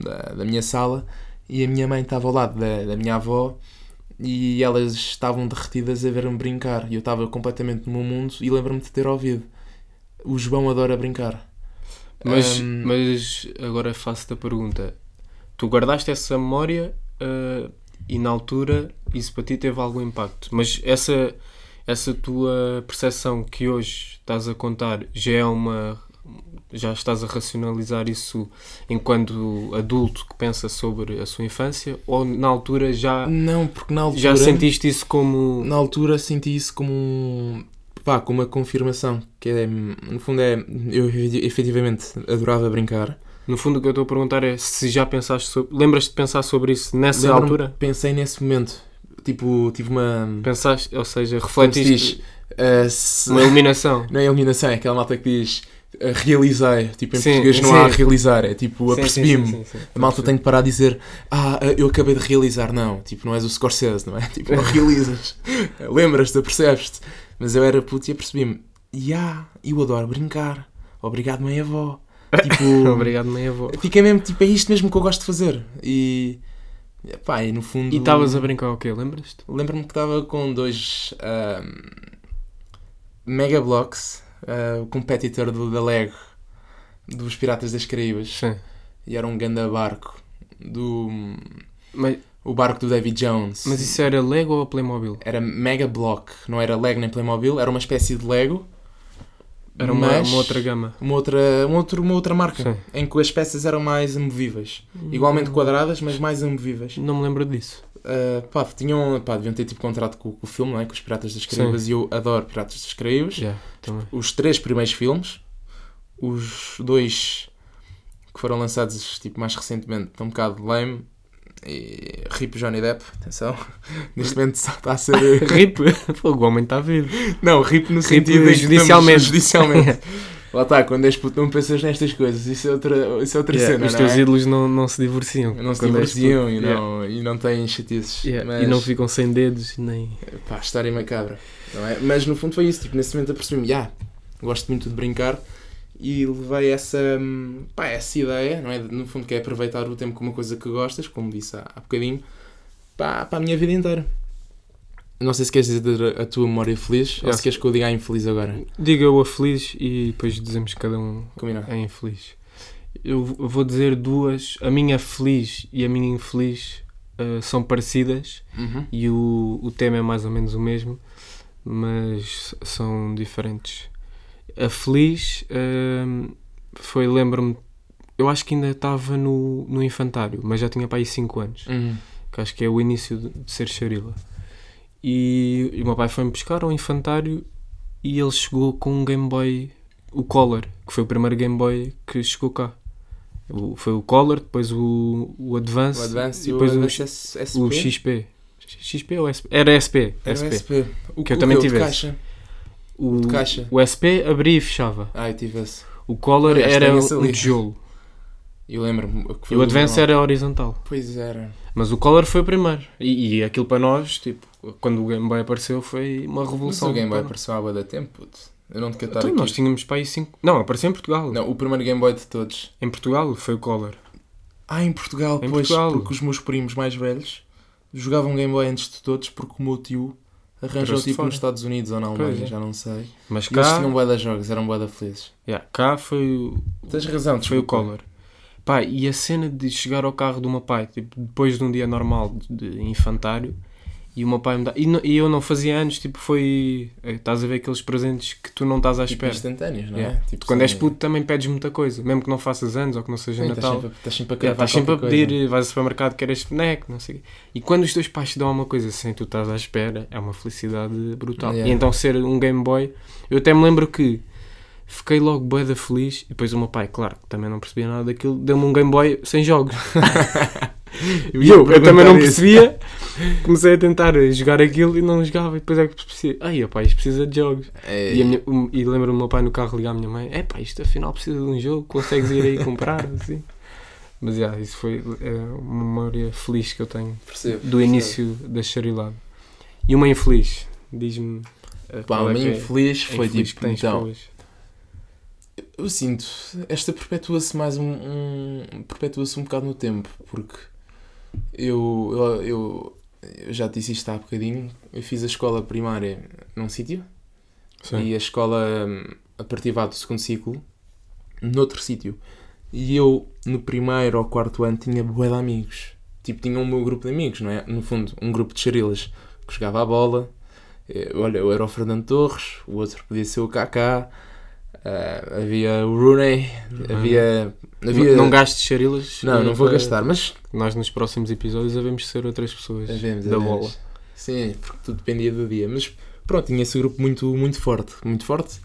da, da minha sala e a minha mãe estava ao lado da, da minha avó e elas estavam derretidas a ver-me brincar e eu estava completamente no meu mundo e lembro-me de ter ouvido. O João adora brincar. Mas, Ahm, mas agora faço-te a pergunta: tu guardaste essa memória ah, e na altura isso para ti teve algum impacto? Mas essa, essa tua percepção que hoje estás a contar já é uma. Já estás a racionalizar isso enquanto adulto que pensa sobre a sua infância? Ou na altura já, Não, porque na altura. já sentiste isso como. Na altura senti isso como um. Pá, como uma confirmação. Que é. No fundo é. Eu efetivamente adorava brincar. No fundo, o que eu estou a perguntar é se já pensaste sobre. Lembras-te de pensar sobre isso nessa altura? que Pensei nesse momento. tipo, tive uma. Pensaste, ou seja, refletiste ah, se- uma iluminação. Não é iluminação, é aquela malta que diz ah, realizei. Tipo, em Sim, português não sim. há realizar, é tipo, apercebi-me. A malta tem de parar a dizer Ah, eu acabei de realizar. Não, tipo, não és o Scorsese, não é? Tipo, não realizas. Lembras-te, apercebes-te. Mas eu era puto e apercebi-me. Ya, eu adoro brincar. Obrigado, mãe avó. Tipo, Obrigado, mãe avó. fiquei mesmo, tipo, é isto mesmo que eu gosto de fazer. E, pá, e no fundo... E estavas a brincar o quê? Lembras-te? Lembro-me que estava com dois Mega Blocks, o competitor do, da Lego, dos Piratas das Caraíbas. Sim. E era um ganda barco do... Mas, O barco do David Jones. mas isso era Lego ou Playmobil? Era Mega Block, não era Lego nem Playmobil, era uma espécie de Lego. Era uma, uma outra gama. uma outra, uma outra, uma outra marca, Sim. em que as peças eram mais amovíveis. Igualmente quadradas, mas mais amovíveis. Não me lembro disso. Uh, pá, tinham, pá, deviam ter tipo contrato com, com o filme, não é? Com os Piratas das Caraíbas, e eu adoro Piratas das Caraíbas. Já, também. Os três primeiros filmes, os dois que foram lançados tipo, mais recentemente, estão um bocado lame. E RIP Johnny Depp, atenção, neste momento está a ser. RIP, o homem está vivo. Não, RIP no RIP sentido que judicialmente. judicialmente. Lá está, quando és puto não pensas nestas coisas, isso é outra, isso é outra Yeah, cena, os não teus é? ídolos não, não se divorciam. Não se divorciam e, Yeah. não, e não têm chatices. Yeah, Mas, E não ficam sem dedos nem. pá, história macabra, não é? Mas no fundo foi isso, tipo, nesse momento apercebi-me, já, gosto muito de brincar e levei essa, hum, pá, essa ideia, não é? No fundo que é aproveitar o tempo com uma coisa que gostas, como disse há, há bocadinho, pá, para a minha vida inteira. Não sei se queres dizer a tua memória feliz ou Yeah. se queres que eu diga a infeliz agora. Diga eu a feliz e depois dizemos cada um Combinado. a infeliz. Eu vou dizer duas. A minha feliz e a minha infeliz uh, são parecidas Uhum. e o, o tema é mais ou menos o mesmo, mas são diferentes. A feliz hum, foi, lembro-me, eu acho que ainda estava no, no infantário, mas já tinha para aí 5 anos, Uhum. que acho que é o início de, de ser Charila. E, e o meu pai foi-me buscar ao infantário e ele chegou com um Game Boy, o Color, que foi o primeiro Game Boy que chegou cá. O- foi o Color, depois o, o Advance, O Advance e o depois o, Advance o XP. XP ou SP? Era SP. Era SP. SP. O Que eu também tive. O, De caixa. o SP abria e fechava. Ah, eu tive esse. O Aliás, era um tijolo. Eu lembro-me. E o Advance era horizontal. Pois era. Mas o Color foi o primeiro. E, e aquilo para nós, tipo, quando o Game Boy apareceu, foi uma Mas revolução. o Game Boy apareceu há da tempo, puto. Eu não te estar Então, aqui. nós tínhamos para aí 5. Não, apareceu em Portugal. Não, o primeiro Game Boy de todos. Em Portugal foi o Color. Ah, em Portugal, Em pois. Portugal. Porque os meus primos mais velhos jogavam Game Boy antes de todos porque o meu tio arranjou de tipo fora. nos Estados Unidos ou na Pois Alemanha, é. já não sei. Mas E eles cá, tinham bué de jogos, eram bué da felizes. yeah, cá foi, o- Tens razão, foi o. Color. Pá, e a cena de chegar ao carro do meu pai, tipo, depois de um dia normal de de infantário, e o meu pai me dá. E, não- e eu não fazia anos, tipo, foi. eh, Estás a ver aqueles presentes que tu não estás à Tipo espera. instantâneos, não é? Yeah. Tipo, Quando és puto também pedes muita coisa, mesmo que não faças anos ou que não seja Sim, Natal. sempre, estás sempre a Yeah, sempre a coisa. pedir, vais ao supermercado, queres boneco, não sei. E quando os teus pais te dão uma coisa sem tu estás à espera, é uma felicidade brutal. Yeah. E então ser um Game Boy, eu até me lembro que fiquei logo bué da feliz e depois o meu pai, claro, que também não percebia nada daquilo, deu-me um Game Boy sem jogos. Eu eu, eu também não percebia, comecei a tentar jogar aquilo e não jogava, e depois é que percebi, ai, pai, isto precisa de jogos. É, E, minha- o- e lembro-me o meu pai no carro ligar à minha mãe: É pá, isto afinal precisa de um jogo, consegues ir aí comprar? Assim. Mas já, isso foi é, uma memória feliz que eu tenho percebo, do percebo. início da charilada. E uma infeliz, diz-me. eh, Pá, é uma é infeliz foi infeliz tipo, que tens então, eu sinto, esta perpetua-se mais um, um perpetua-se um bocado no tempo, porque eu, eu, eu, eu já te disse isto há bocadinho, eu fiz a escola primária num sítio Sim. e a escola hum, a partir do segundo ciclo noutro sítio. E eu no primeiro ou quarto ano tinha bué de amigos. Tipo, tinha o meu grupo de amigos, não é? No fundo, um grupo de charilas que jogava a bola. Eh, Olha, eu era o Fernando Torres, o outro podia ser o Kaká, ah, havia o Rooney, havia. havia Não, não gastes charilas. Não, eh, não vou para- gastar, mas Nós nos próximos episódios havemos de ser outras pessoas Havemos, da havemos. bola. Sim, porque tudo dependia do dia. Mas pronto, tinha esse grupo muito, muito forte. Muito forte.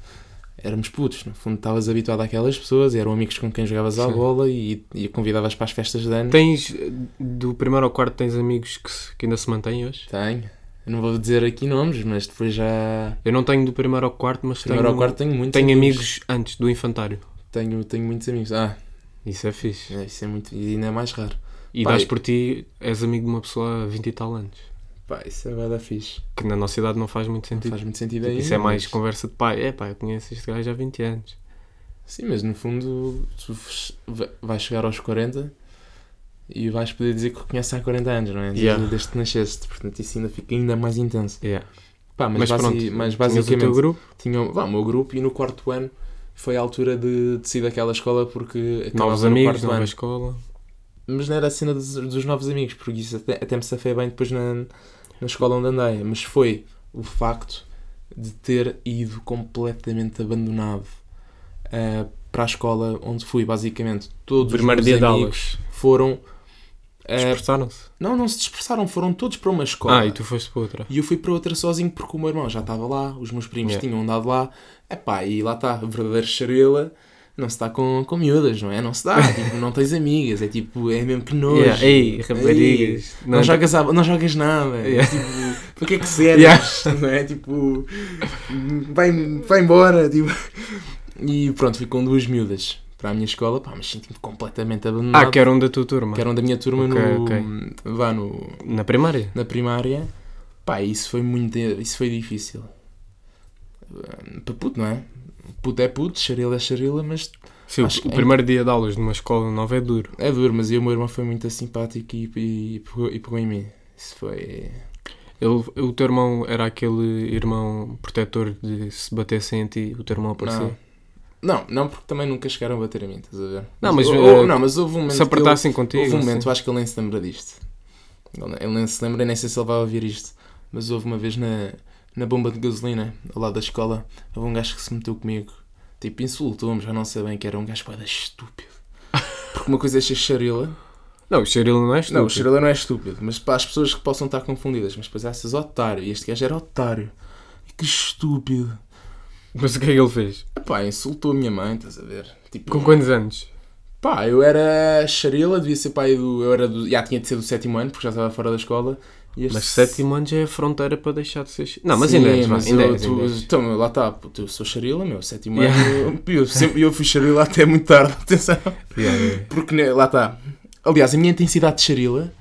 éramos putos. No fundo, estavas habituado àquelas pessoas, eram amigos com quem jogavas à Sim. bola e, e convidavas para as festas de ano. Tens, do primeiro ao quarto, tens amigos que, que ainda se mantêm hoje? Tenho. Eu não vou dizer aqui nomes, mas depois já. Eu não tenho do primeiro ao quarto, mas Primeiro tenho, ao quarto tenho muitos tenho amigos antes do infantário. Tenho, tenho muitos amigos. Ah, Isso é fixe. é, isso é muito. E ainda é mais raro. E Pá, dás por ti, és amigo de uma pessoa há 20 e tal anos. Pá, isso é da fixe. Que na nossa idade não faz muito Não sentido. faz muito sentido Tipo, aí. isso é mais mas- conversa de pai. É pá, eu conheço este gajo há 20 anos. Sim, mas no fundo tu vais chegar aos 40 e vais poder dizer que o conheces há 40 anos, não é? Desde, Yeah. desde que nasceste. Portanto, isso ainda fica ainda mais intenso. Yeah. Pá, mas, Mas, basi- pronto, mas tinhas o basicamente teu grupo, tinha vá, o meu grupo e no quarto ano foi a altura de, de sair daquela escola porque novos amigos, nova ano. escola. Mas não era a cena dos, dos novos amigos, porque isso até, até me safei bem depois na, na escola onde andei. Mas foi o facto de ter ido completamente abandonado ah, para a escola onde fui, basicamente. Todos primeiro os meus amigos foram. Ah, Dispersaram-se. não, não se dispersaram, foram todos para uma escola. Ah, e tu foste para outra. E eu fui para outra sozinho porque o meu irmão já estava lá, os meus primos Yeah. tinham andado lá. Epá, e lá está, a verdadeira charela não se dá com, com miúdas, não é? Não se dá, tipo, não tens amigas, é tipo, é mesmo que nojo. Yeah. Ei, raparigas. Não, jogas, a- não jogas nada, é Yeah. tipo, para que é que serves, não é? Tipo, vai, vai embora, tipo. E pronto, fui com duas miúdas para a minha escola, pá, mas senti-me completamente abandonado. Ah, que eram da tua turma. que eram da minha turma Ok, no, ok. vá, no, Na primária? na primária, pá, isso foi muito, isso foi difícil. Para puto, não é? Puto é puto, charila é charila, mas Sim, o- é- primeiro dia de aulas numa escola nova é duro. é duro. Mas eu, o meu irmão foi muito simpático e, e, e pegou, e pegou em mim. Isso foi. Ele, o teu irmão era aquele irmão protetor de se batessem em ti, o teu irmão aparecia. Não. Não, não, porque também nunca chegaram a bater a mim, estás a ver? Não, mas, ou- eh, não, mas houve um momento. Se que ele- apertassem contigo. Houve um assim. momento, eu acho que ele nem se lembra disto. Ele, nem se lembra, nem sei se ele vai ouvir isto. Mas houve uma vez na, na bomba de gasolina, ao lado da escola, houve um gajo que se meteu comigo. Tipo, insultou-me, já não sei bem que era um gajo bué da estúpido. Porque uma coisa é ser charila. Não, o Cheirilo não é estúpido. Não, o charila não é estúpido, mas para as pessoas que possam estar confundidas. Mas depois há essas otário, e este gajo era otário. Que estúpido. Mas o que é que ele fez? Epá, insultou a minha mãe, estás a ver? Tipo, Com quantos anos? Pá, eu era charila, devia ser pai do. Eu era do. Já tinha de ser do sétimo ano, porque já estava fora da escola. Este- Mas sétimo ano já é a fronteira para deixar de ser. Não, mas Sim, ainda és, vá, mas ainda eu, és, tu- ainda. Então, meu, lá está, eu sou charila, meu, sétimo Yeah. ano. Eu, eu sempre, eu fui charila até muito tarde, atenção. Yeah, yeah. Porque, né, lá está. Aliás, a minha intensidade de charila.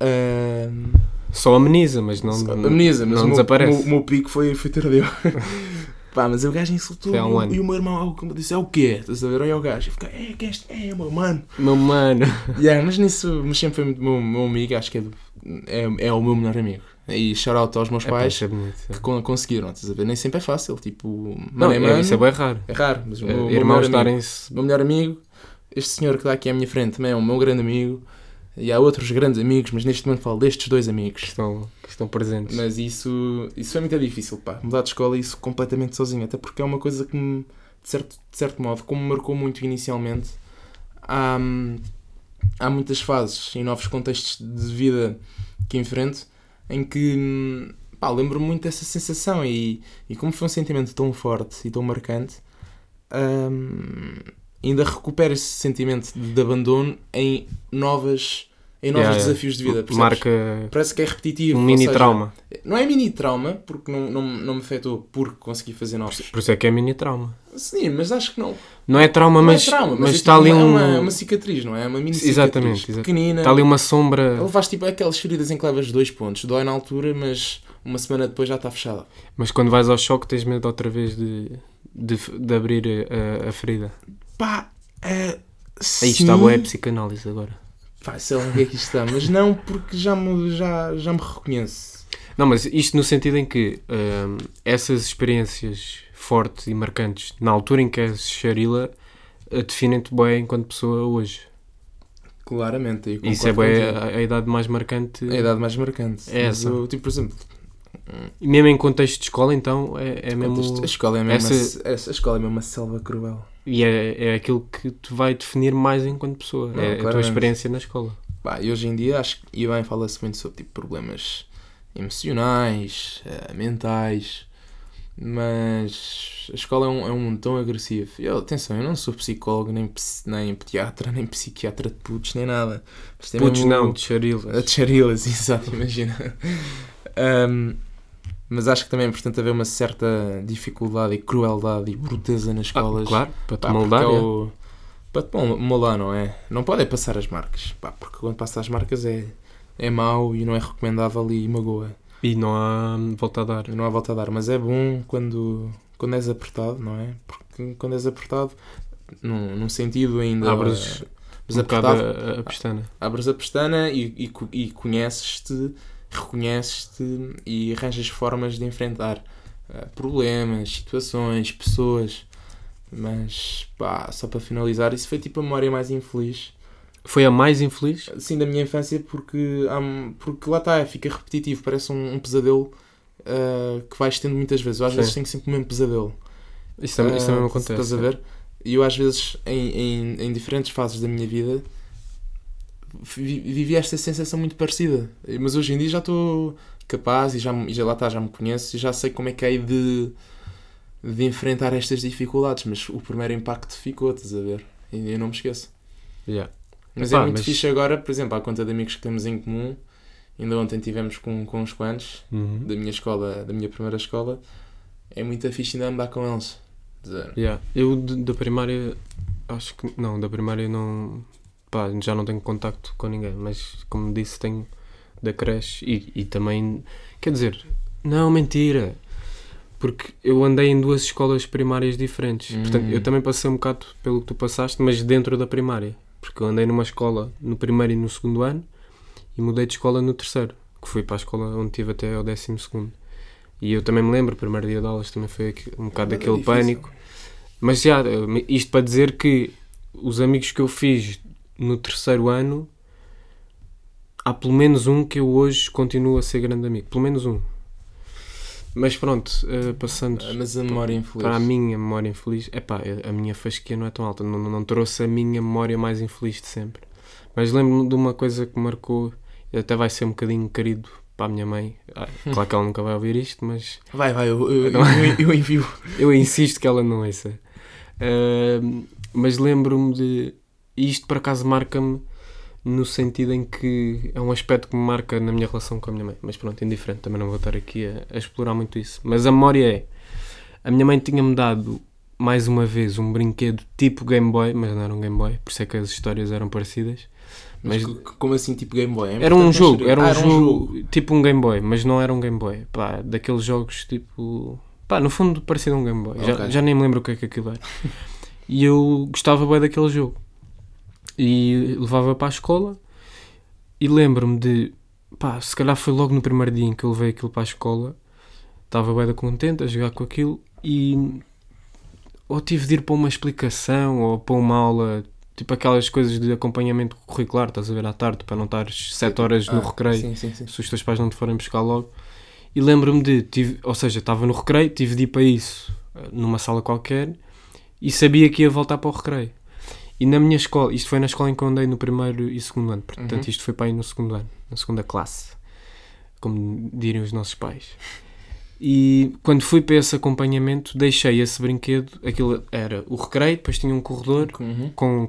ahm, Só ameniza, mas não, ameniza, mas não o meu, desaparece. o meu- meu pico foi, foi tardio. Pá, mas o gajo insultou um ano. e o meu irmão como disse: É o quê? Estás a ver? Olha o gajo. E fica: É, que este é, meu mano. Meu mano. Yeah, mas nisso, mas sempre foi muito meu, meu amigo, acho que é, do- é, é o meu melhor amigo. E shout out aos meus É, pais é bonito. é. que con- conseguiram, estás a ver? Nem sempre é fácil, tipo, Não, mano é é, mano, isso é bem raro. é raro, mas o É, meu, meu Irmãos melhor amigo, estarem-se. o meu melhor amigo, este senhor que está aqui à minha frente também é o meu grande amigo, e há outros grandes amigos, mas neste momento falo destes dois Que amigos. estão, que estão presentes. Mas isso, isso é muito difícil, pá, mudar de escola isso completamente sozinho, até porque é uma coisa que me, de certo, de certo modo, como me marcou muito inicialmente, há, há muitas fases e novos contextos de vida que enfrento em que pá, lembro-me muito dessa sensação e, e como foi um sentimento tão forte e tão marcante, hum, ainda recupero esse sentimento de abandono em novas em novos Yeah, desafios de vida. percebes? Marca Parece que é repetitivo. um mini seja, trauma. Não é mini trauma, porque não, não, não me afetou porque consegui fazer novos. Por isso é que é mini trauma. Sim, mas acho que não. Não é trauma, Não mas, é trauma, mas é está tipo ali uma, um. é uma, uma cicatriz, não é? É uma mini cicatriz. Exatamente. Pequenina. Está ali uma sombra. Ele faz tipo aquelas feridas em que levas dois pontos. Dói na altura, mas uma semana depois já está fechada. Mas quando vais ao choque tens medo outra vez de, de, de abrir a, a ferida. Pá, é. Aí está boa é psicanálise agora. Pá, sei lá o que é que isto está, mas não porque já me, já, já me reconheço. Não, mas isto no sentido em que hum, essas experiências fortes e marcantes na altura em que és Charila eh, definem-te bem enquanto pessoa hoje. Claramente. Isso é bem a, a idade mais marcante. A idade mais marcante. É essa. eu, tipo, por exemplo, E mesmo em contexto de escola, então, é, é mesmo. a escola é mesmo essa- uma, essa escola é mesmo uma selva cruel. E é, é aquilo que te vai definir mais enquanto pessoa. Não, é a tua claramente. experiência na escola. Pá, e hoje em dia acho que bem fala-se muito sobre tipo, problemas emocionais, eh, mentais, Mas a escola é um, é um mundo tão agressivo. Eu, atenção, eu não sou psicólogo, nem, nem pediatra, nem psiquiatra de putos, nem nada. É Putos mesmo não, de charilas. De charilas, exato, imagina. Ahm, mas acho que também é importante haver uma certa dificuldade e crueldade e bruteza nas Ah, escolas. claro, para te Pá, moldar. é é. o- Para te mol- moldar, não é? Não pode é passar as marcas. Pá, porque quando passa as marcas é, é mau e não é recomendável e magoa. E não há volta a dar. Não há volta a dar. Mas é bom quando, quando és apertado, não é? Porque quando és apertado, num, num sentido ainda. Abres mas um apertado, a, a pestana. abres a pestana e, e, e conheces-te, reconheces-te e arranjas formas de enfrentar eh, problemas, situações, pessoas. Mas pá, só para finalizar, isso foi tipo a memória mais infeliz Foi a mais infeliz? assim da minha infância porque, há porque lá está, fica repetitivo, parece um, um pesadelo eh, que vais tendo muitas vezes. Eu às Sim. vezes tenho sempre o mesmo pesadelo. Isso também, isso também me acontece. Estás a ver? E eu às vezes, em, em, em diferentes fases da minha vida, vi- vivi esta sensação muito parecida. Mas hoje em dia já estou capaz e já, e já lá está, já me conheço e já sei como é que é de, de enfrentar estas dificuldades. Mas o primeiro impacto ficou, estás a ver? E eu não me esqueço. Yeah. Mas Epá, é muito mas- fixe agora, por exemplo, à conta de amigos que temos em comum. Ainda ontem tivemos com, com uns quantos Uhum. da minha escola, da minha primeira escola. É muito fixe ainda andar com eles. Yeah. Eu da primária acho que não, da primária não pá, já não tenho contacto com ninguém, mas como disse tenho da creche e, e também quer dizer, não, mentira. Porque eu andei em duas escolas primárias diferentes. Hum. Portanto, eu também passei um bocado pelo que tu passaste, mas dentro da primária. Porque eu andei numa escola no primeiro e no segundo ano e mudei de escola no terceiro, que fui para a escola onde tive até ao décimo segundo. E eu também me lembro, o primeiro dia de aulas também foi um bocado é daquele difícil. pânico. Mas já, isto para dizer que os amigos que eu fiz no terceiro ano, há pelo menos um que eu hoje continuo a ser grande amigo. Pelo menos um. Mas pronto, eh, passando Mas a memória infeliz. para a minha memória infeliz, epá, a minha fasquia não é tão alta, não, não trouxe a minha memória mais infeliz de sempre. Mas lembro-me de uma coisa que marcou, até vai ser um bocadinho querido para a minha mãe. Ah, Claro que ela nunca vai ouvir isto, mas Vai, vai, eu, eu, eu, eu envio. eu insisto que ela não ouça. Ahm, mas lembro-me de. E isto por acaso marca-me no sentido em que é um aspecto que me marca na minha relação com a minha mãe. Mas pronto, indiferente, também não vou estar aqui a, a explorar muito isso. Mas a memória é: a minha mãe tinha-me dado mais uma vez um brinquedo tipo Game Boy, mas não era um Game Boy, por isso é que as histórias eram parecidas. Mas, Mas- como assim, tipo Game Boy? É Era um jogo, era um, Ah, jogo, tipo um Game Boy, mas não era um Game Boy. Pá, daqueles jogos tipo. Pá, no fundo parecia um Game Boy. Já, Ok. já nem me lembro o que é que aquilo era. E eu gostava bem daquele jogo. E levava para a escola e lembro-me de. Pá, se calhar foi logo no primeiro dia em que eu levei aquilo para a escola. Estava bem contente a jogar com aquilo e. Ou tive de ir para uma explicação ou para uma aula. Tipo aquelas coisas de acompanhamento curricular, estás a ver à tarde, para não estares 7 horas no Ah, recreio Sim, sim, sim. se os teus pais não te forem buscar logo. E lembro-me de, tive, ou seja, estava no recreio, tive de ir para isso eh, numa sala qualquer e sabia que ia voltar para o recreio. E na minha escola, isto foi na escola em que eu andei no primeiro e segundo ano, portanto Uhum. isto foi para aí no segundo ano, na segunda classe, como diriam os nossos pais. E quando fui para esse acompanhamento, deixei esse brinquedo, aquilo era o recreio, depois tinha um corredor Uhum. com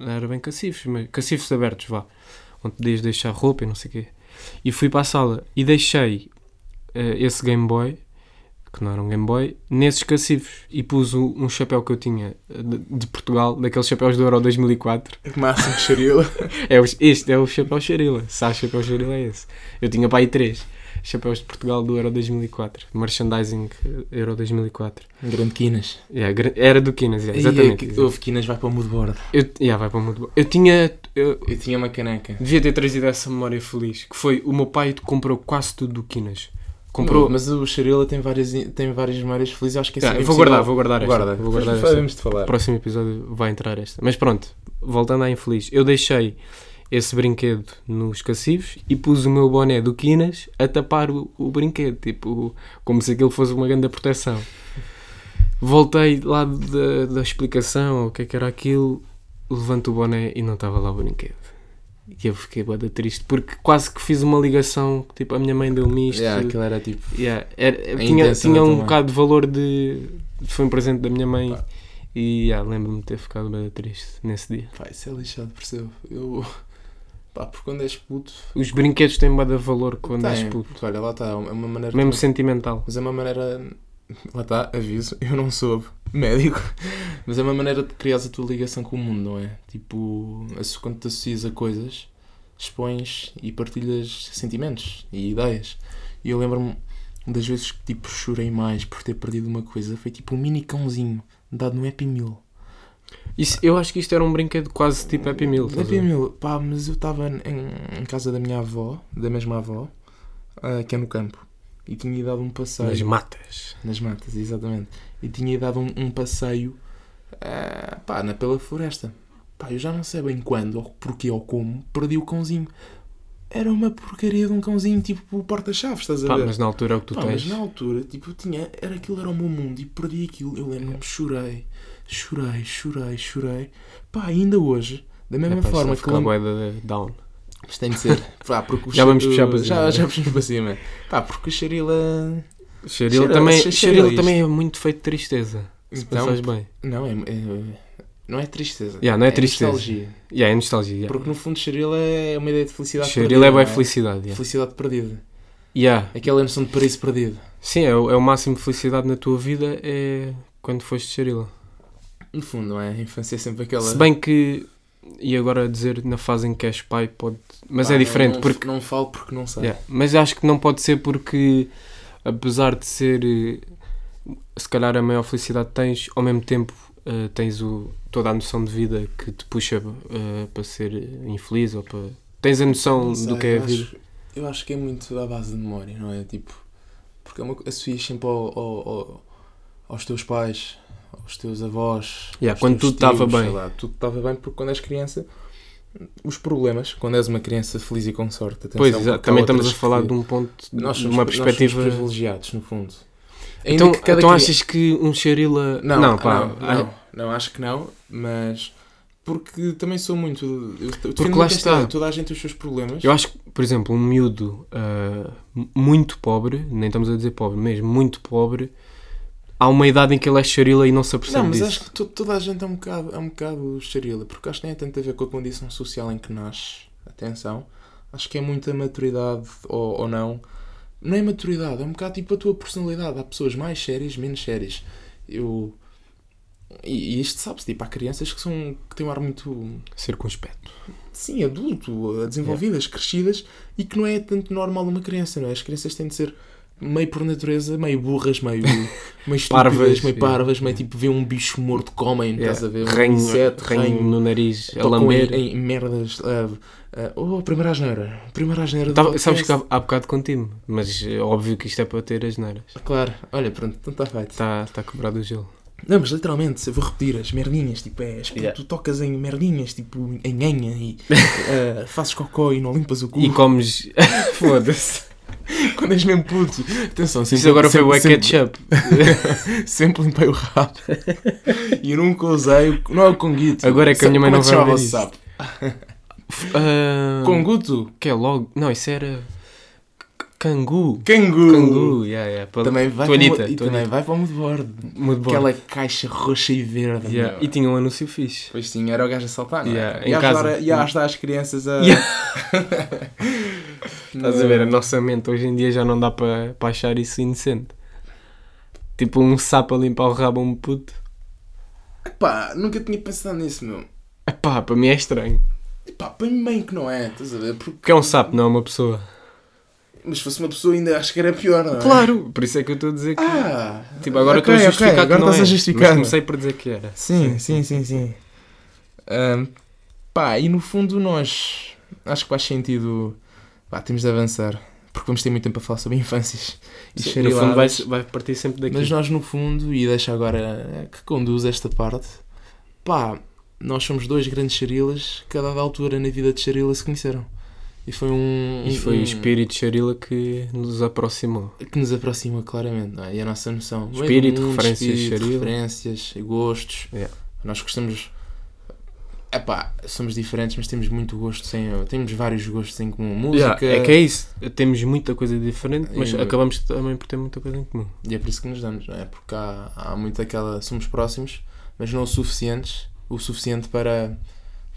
era bem cacifes, mas cacifes abertos, vá, onde podias deixar roupa e não sei o quê. E fui para a sala e deixei eh, esse Game Boy, que não era um Game Boy, nesses cacifes e pus o- um chapéu que eu tinha de, de Portugal, daqueles chapéus do Euro 2004. Máximo Xarila. É, o- este é o chapéu Charila, se há chapéu Charila é esse. Eu tinha para aí três chapéus de Portugal do Euro 2004, merchandising eh, Euro 2004. Grande Quinas. Yeah, gra- era do Quinas, yeah, exatamente. E, houve Quinas, vai para o moodboard. Eu, yeah, vai para o mundo. Eu tinha. Eu, Eu tinha uma caneca. devia ter trazido essa memória feliz. Que foi o meu pai comprou quase tudo do Quinas. Comprou. Mas o Xarila tem várias, tem várias memórias felizes. Acho que é Yeah, sempre vou guardar, vou guardar esta. Guarda. Vou guardar esta. Vamos de falar. Próximo episódio vai entrar esta. Mas pronto, voltando à infeliz. Eu deixei esse brinquedo nos cacifes e pus o meu boné do Quinas a tapar o, o brinquedo. Tipo, como se aquilo fosse uma grande proteção. Voltei lá da, da explicação, o que é que era aquilo, levanto o boné e não estava lá o brinquedo. E eu fiquei bué da triste, porque quase que fiz uma ligação, tipo, a minha mãe deu-me isto. Yeah, aquilo era tipo. Yeah, era- A tinha, tinha um também. bocado de valor de. Foi um presente da minha mãe Pá. e yeah, lembro-me de ter ficado bem triste nesse dia. Pá, isso é lixado, percebo. Eu. Pá, porque quando és puto. Os brinquedos têm de valor quando és tem, puto, porque, Olha, lá está, é uma maneira. mesmo sentimental. Mas é uma maneira. Lá está, aviso, eu não sou médico, mas é uma maneira de criar a tua ligação com o mundo, não é? Tipo, quando te associas a coisas, expões e partilhas sentimentos e ideias. E eu lembro-me das vezes que tipo chorei mais por ter perdido uma coisa. Foi tipo um mini cãozinho dado no Happy Meal. Isso, eu acho que isto era um brinquedo quase tipo Happy Meal. Happy? Meal, pá, mas eu estava em, em casa da minha avó, da mesma avó, ah, que é no campo, e tinha dado um passeio. Nas matas. Nas matas, exatamente. E tinha dado um, um passeio ah, pá, na, pela floresta. Pá, eu já não sei bem quando, ou porquê ou como, perdi o cãozinho. Era uma porcaria de um cãozinho, tipo o porta-chaves, estás a Pá, ver? mas na altura é o que tu Pá, tens. mas na altura, tipo, tinha, era aquilo era o meu mundo e perdi aquilo. Eu lembro-me, chorei, chorei, chorei, chorei. Pá, ainda hoje, da mesma É, pá, forma que de down. Mas tem de ser. Pá, porque o Já vamos Xarila- puxar para cima, Já, né? já puxamos para cima. Pá, porque o Xarila. Xaril Cheira- também, cheira Xaril isto. também é muito feito de tristeza. Se Então, pensares bem. não, é, é- não é tristeza. Yeah, não é tristeza. nostalgia. Yeah, é nostalgia. Yeah. Porque no fundo Xarila é uma ideia de felicidade Xaril perdida. é bem não felicidade. Yeah. Felicidade perdida. Yeah. Aquela emoção de paraíso perdido. Sim, é, o- é o máximo de felicidade na tua vida é quando foste Xarila. No fundo, não é? A infância é sempre aquela. Se bem que, e agora dizer na fase em que és pai, pode. Mas Pá, é não- diferente, não, porque. Não falo porque não sei. Yeah, Mas acho que não pode ser porque, apesar de ser. eh, Se calhar a maior felicidade que tens, ao mesmo tempo eh, tens o, toda a noção de vida que te puxa eh, para ser infeliz ou para. Tens a noção Não sei, do que é a eu vida. acho- eu acho que é muito à base de memória, não é? Tipo, porque é uma, associas sempre ao, ao- ao- aos teus pais, aos teus avós. Yeah, quando tudo estava bem. lá, tudo estava bem porque quando és criança, os problemas, quando és uma criança feliz e com sorte, atenção, Pois, exato, porque também estamos a falar de um ponto, nós de somos, uma nós perspectiva. privilegiados, no fundo. Ainda Então, então cri- achas que um Xarila. Não, não, pá. não, não, não, acho que não, mas porque também sou muito. Eu, defendo lá está. Toda a gente tem os seus problemas. Eu acho que, por exemplo, um miúdo m- muito pobre, nem estamos a dizer pobre, mesmo muito pobre, há uma idade em que ele é Xarila e não se apercebe Não, mas disso. acho que to- toda a gente é um bocado, é um bocado xarila, porque acho que nem é tanto a ver com a condição social em que nasce. Atenção. Acho que é muita maturidade ou, ou não. Não é maturidade, é um bocado tipo a tua personalidade. Há pessoas mais sérias, menos sérias. Eu. E, e isto sabe-se, tipo, há crianças que, são, que têm um ar muito. Circunspecto. Sim, adulto, desenvolvidas, crescidas e que não é tanto normal uma criança, não é? As crianças têm de ser meio por natureza, meio burras, meio, meio estúpidas, Parvas, meio yeah. parvas, meio tipo ver um bicho morto, comem, estás a ver? Um Ranho, inseto, ranho ranho, no nariz, a lamber. em, em merdas. ah, ah, oh, primeira asneira, primeira asneira. do Tava- sabes que há, há bocado contigo, mas é óbvio que isto é para ter as neiras. Claro, olha, pronto, então está feito. Está tá quebrado o gelo. Não, mas literalmente, se eu vou repetir, as merdinhas, tipo, é, as- Yeah. tu tocas em merdinhas, tipo, em anha e ah, fazes cocó e não limpas o cu. E comes. Foda-se. Quando és mesmo puto. Atenção, sempre, Isto agora foi sempre, o sempre, ketchup. sempre limpei o rabo. e eu nunca usei. o- Não é o conguito. Agora é que a minha mãe não é que vai ver o isso. sapo? Ah, Conguto? Que é logo. Não, isso era. Cangu. Cangu. Cangu, yeah, yeah. Para... Também vai, Toalhita, para, o- e toalhita. também vai para o moodboard. Moodboard. Aquela caixa roxa e verde. Yeah. E tinha um anúncio fixe. Pois sim, era o gajo a saltar, não é? Yeah, em e, a casa. ajudar, a- e a ajudar as crianças a. Yeah. Estás a ver? A nossa mente hoje em dia já não dá para, para achar isso inocente. Tipo um sapo a limpar o rabo a um puto. Pá, nunca tinha pensado nisso, meu. Epá, para mim é estranho. Pá, põe-me bem que não é, estás a ver? Porque, Porque é um sapo, não é uma pessoa. Mas se fosse uma pessoa ainda acho que era pior, não é? Claro, por isso é que eu estou a dizer que. Ah! tipo, agora ok, estou a justificar agora que não estás é. a justificar. Mas comecei por dizer que era. Sim, sim, sim, sim. Ahm, pá, e no fundo nós acho que faz sentido. Pá, temos de avançar. Porque vamos ter muito tempo a falar sobre infâncias e Sim, no fundo vai, vai partir sempre daqui. Mas nós no fundo, e deixa agora que conduz esta parte, pá, nós somos dois grandes xerilas que a dada altura na vida de xerila se conheceram. E foi um. E foi um- o espírito Xarila que nos aproximou. que nos aproxima claramente, não é? E a nossa noção. Espírito, mundo, referências, espírito, referências, gostos. Yeah. Nós gostamos. epá, somos diferentes, mas temos muito gosto. Temos vários gostos em comum. Música. Yeah, é que é isso. Temos muita coisa diferente, mas E- acabamos também por ter muita coisa em comum. E é por isso que nos damos, não é? Porque há, há muito aquela. Somos próximos, mas não o suficientes. O suficiente para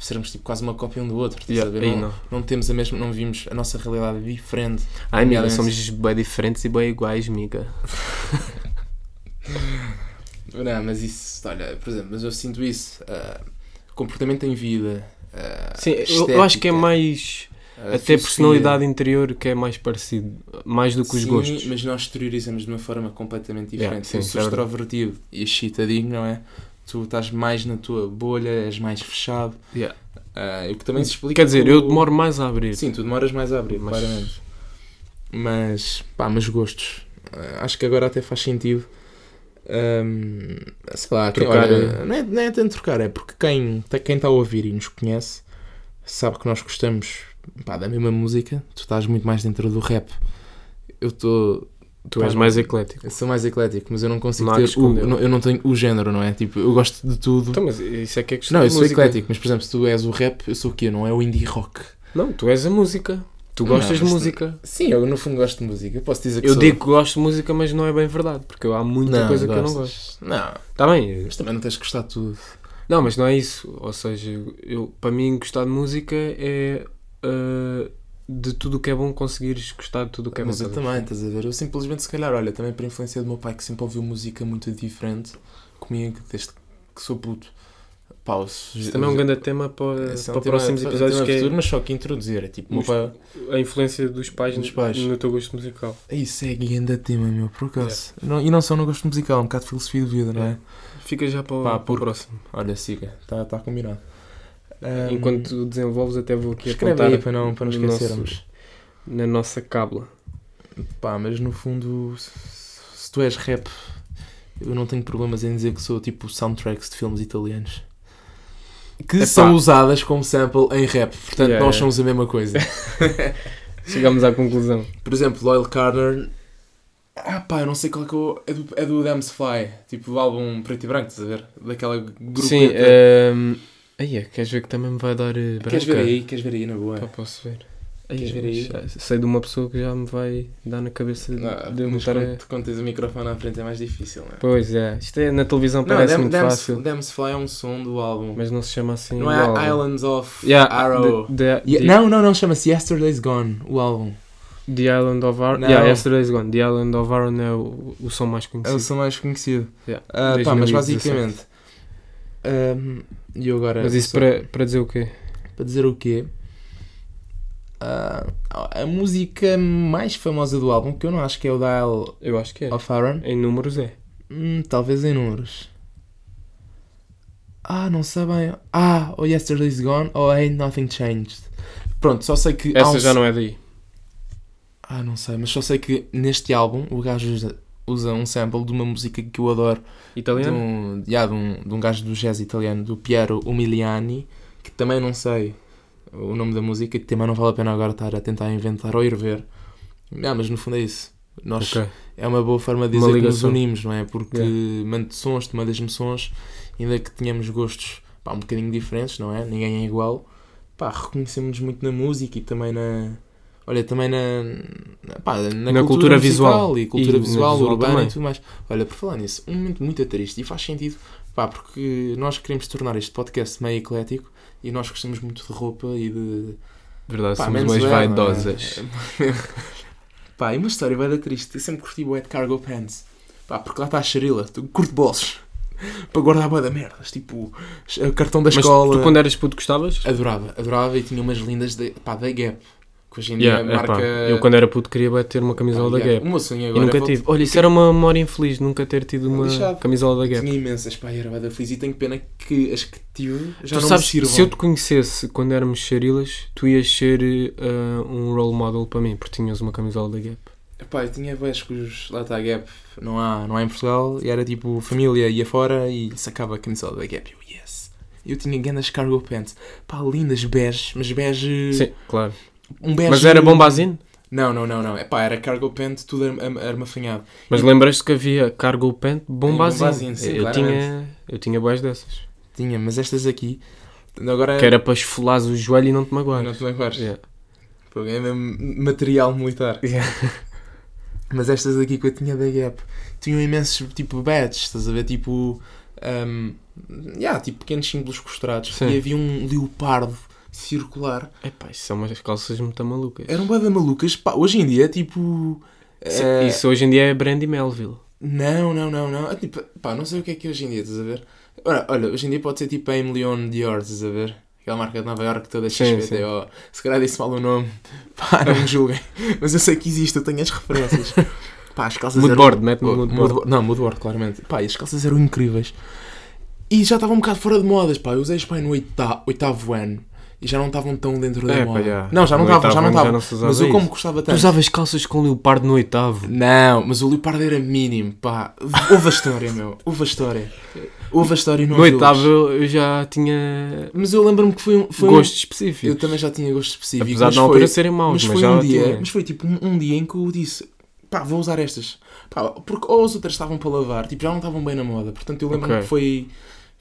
sermos tipo quase uma cópia um do outro. a Yeah, ver? não, não. não temos a mesma. Não vimos a nossa realidade diferente. Ai, amiga, somos bem diferentes e bem iguais, amiga. Não, mas isso, olha, por exemplo, mas eu sinto isso. ah, comportamento em vida. ah, Sim, eu, eu acho que é estética, mais. ah, Até filosofia. personalidade interior que é mais parecido. Mais do que os Sim, gostos. mas nós exteriorizamos de uma forma completamente Yeah, diferente. sim, eu isso sou é extrovertido e excitadinho, não é? Tu estás mais na tua bolha, és mais fechado. Yeah. Ah, o que também se explica. Quer dizer, eu demoro mais a abrir. Sim, tu demoras mais a abrir, Mas- claramente. Mas, pá, mas gostos. Ah, acho que agora até faz sentido. Ahm, sei lá, quem- Trocar, olha, não, é, não é tanto trocar, é porque quem quem está a ouvir e nos conhece sabe que nós gostamos pá, da mesma música. Tu estás muito mais dentro do rap. Eu estou. Tu és mais eclético. Eu sou mais eclético, mas eu não consigo Não ter. O, não- eu não tenho o género, não é? Tipo, eu gosto de tudo. Então, mas isso é que é questão não, eu de sou música. eclético, mas por exemplo, se tu és o rap, eu sou o quê? Não é o indie rock. Não, tu és a música. Tu Não, gostas de mas- música. Sim, eu no fundo gosto de música. Eu posso dizer que Eu sou... digo que gosto de música, mas não é bem verdade, porque há muita coisa que eu não gosto. gostas. Não, Está bem, mas também não tens de gostar de tudo. Não, mas não é isso. Ou seja, eu, para mim, gostar de música é uh, de tudo o que é bom conseguires gostar de tudo o que é mas bom. eu estás a também, estás a ver? Eu simplesmente, se calhar, olha, também por influência do meu pai que sempre ouviu música muito diferente comigo desde que sou puto. Pá, o- Isso também é um grande tema para, é para próximos para- episódios, tema que futuro, mas só que introduzir. É tipo, Os- pai. é a influência dos pais, Dos pais. no teu gosto musical. Isso é grande tema, meu, por acaso. Não- e não só no gosto musical, é um bocado de filosofia de vida, não é? Fica já para, o- Pá, para o próximo. Olha, siga, está tá combinado. Ahm, Enquanto desenvolves, até vou aqui escreve apontar aí para não, para não no nosso- esquecermos. na nossa cábula. Pá, mas no fundo, se, tu és rap, eu não tenho problemas em dizer que sou tipo soundtracks de filmes italianos. Que Epá. são usadas como sample em rap, portanto Yeah, nós yeah. somos a mesma coisa. Chegamos à conclusão. Por exemplo, Loyal Carter. Ah pá, eu não sei qual é que eu, é do, é do Dam's Fly, tipo do álbum preto e branco, estás a ver? Daquela grupo. Sim, ehm, aí é, queres ver que também me vai dar eh, branca? Queres ver aí? Queres ver aí na boa? Pá, posso ver. Queres ver aí? Já sei de uma pessoa que já me vai dar na cabeça de, Não, de mas a... quando, quando tens o microfone à frente é mais difícil, não é? Pois é, isto é na televisão Não, parece muito fácil, Dam's Fly é um som do álbum. mas não se chama assim. não é álbum. Islands of Yeah, Arrow. The, the, Yeah, the- não, não, não, chama-se Yesterday's Gone, o álbum. The Island of Arrow. Yeah, Yesterday's Gone. The Island of Arrow é o, o som mais É o conhecido. som mais conhecido. Yeah, Ah, pá, mas 2017. basicamente. Ahm, E eu agora. Mas isso só- para, para dizer o quê? para dizer o quê? Ah, a música mais famosa do álbum, que eu não acho que é o Dial Eu acho que é. of Aaron, Em números é. hum, talvez em números. Ah, não sei bem. Ah, ou Yesterday's Gone ou Ain't Nothing Changed. Pronto, só sei que. Essa um já não é daí. Ah, não sei, mas só sei que neste álbum o gajo usa, usa um sample de uma música que eu adoro. De Italiano? um, yeah, de, um, de um gajo do jazz italiano, do Piero Umiliani, que também não sei o nome da música, que também não vale a pena agora estar a tentar inventar ou ir ver. Ah, mas no fundo é isso. Nós, Ok. É uma boa forma de dizer que nos unimos, não é? Porque Yeah. mando sons, tu mandas-me sons, ainda que tenhamos gostos pá, um bocadinho diferentes, não é? Ninguém é igual. Pá, reconhecemos muito na música e também na. Olha, também na, na, pá, na, Na cultura musical visual. e cultura E visual, visual urbana também. e tudo mais. Olha, por falar nisso, um momento muito triste e faz sentido, pá, porque nós queremos tornar este podcast meio eclético e nós gostamos muito de roupa e de. Verdade, Pá, somos mais é? vaidosas. Pá, e uma história bem triste. Eu sempre curti bué de cargo pants. Pá, porque lá está a charila. Tu curto bolsos. Para guardar bué da merdas. Tipo, o cartão da Mas escola. tu quando eras puto gostavas? Adorava, adorava e tinha umas lindas da Gap. Que hoje em Yeah, dia epá, marca... Eu quando era puto queria ter uma camisola Pá, da yeah, Gap. O meu sonho E agora nunca tive. Olha, isso era uma memória infeliz, nunca ter tido uma Lixado. camisola da Gap. Tinha imensas, pá, era da feliz. E tenho pena que as que tive já tu não sabes, me se eu te conhecesse quando éramos charilas, tu ias ser eh, um role model para mim, porque tinhas uma camisola da Gap. Pá, eu tinha bués que os... Lá está a Gap. Não há, não há em Portugal. E era tipo, família ia fora e sacava a camisola da Gap. Eu, yes. Eu tinha grandes cargo pants. Pá, lindas, bege. Mas bege... Sim, claro. Um bege... Mas era bombazine? Não, não, não, não. É pá, era cargo pant, tudo arm- arm- armafanhado. Mas lembras-te que havia cargo pant bombazine? bombazine, sim, eu, claramente. tinha, eu tinha boas dessas. Tinha, mas estas aqui, Agora Que era para esfolares o joelho e não te magoares. Não te magoares. Yeah. Pô, é mesmo material militar. Yeah. Mas estas aqui que eu tinha da Gap tinham imensos tipo badges, estás a ver? Tipo. Um, yeah, tipo pequenos símbolos costurados. Sim. E havia um leopardo circular. Epá, isso são umas calças muito malucas. Eram bué da malucas. Pá, hoje em dia, tipo. Isso, eh, isso hoje em dia é Brandy Melville. Não, não, não, não. É tipo, pá, não sei o que é que é hoje em dia, estás a ver? Olha, olha hoje em dia pode ser tipo a Emily on Dior, estás a ver? Aquela marca de Nova York toda Sim, XPTO. Se calhar disse mal o nome. Pá, não me julguem. Mas eu sei que existe, eu tenho as referências. Pá, as calças Moodboard, eram... mete-me Oh, moodboard. Não, moodboard, claramente. Pá, as calças eram incríveis. E já estavam um bocado fora de modas, pá. Eu usei-as pá, no oitavo, oitavo ano. E já não estavam tão dentro da É, pá, moda. já. Não, já não estavam, já não estavam. Mas eu como gostava Tu tanto. usavas calças com leopardo no oitavo. Não, mas o leopardo era mínimo, pá. Houve a história, meu. Houve a história. Houve a história no No oitavo eu, já tinha Mas eu lembro-me que foi um. Foi um- gosto específico. Eu também já tinha gosto específico. Apesar mas de na foi, altura serem maus, mas mas, foi já um tinha. dia. Mas foi tipo um, um dia em que eu disse: pá, vou usar estas. Pá, porque ou as outras estavam para lavar, tipo, já não estavam bem na moda. Portanto, eu lembro-me Ok. que foi.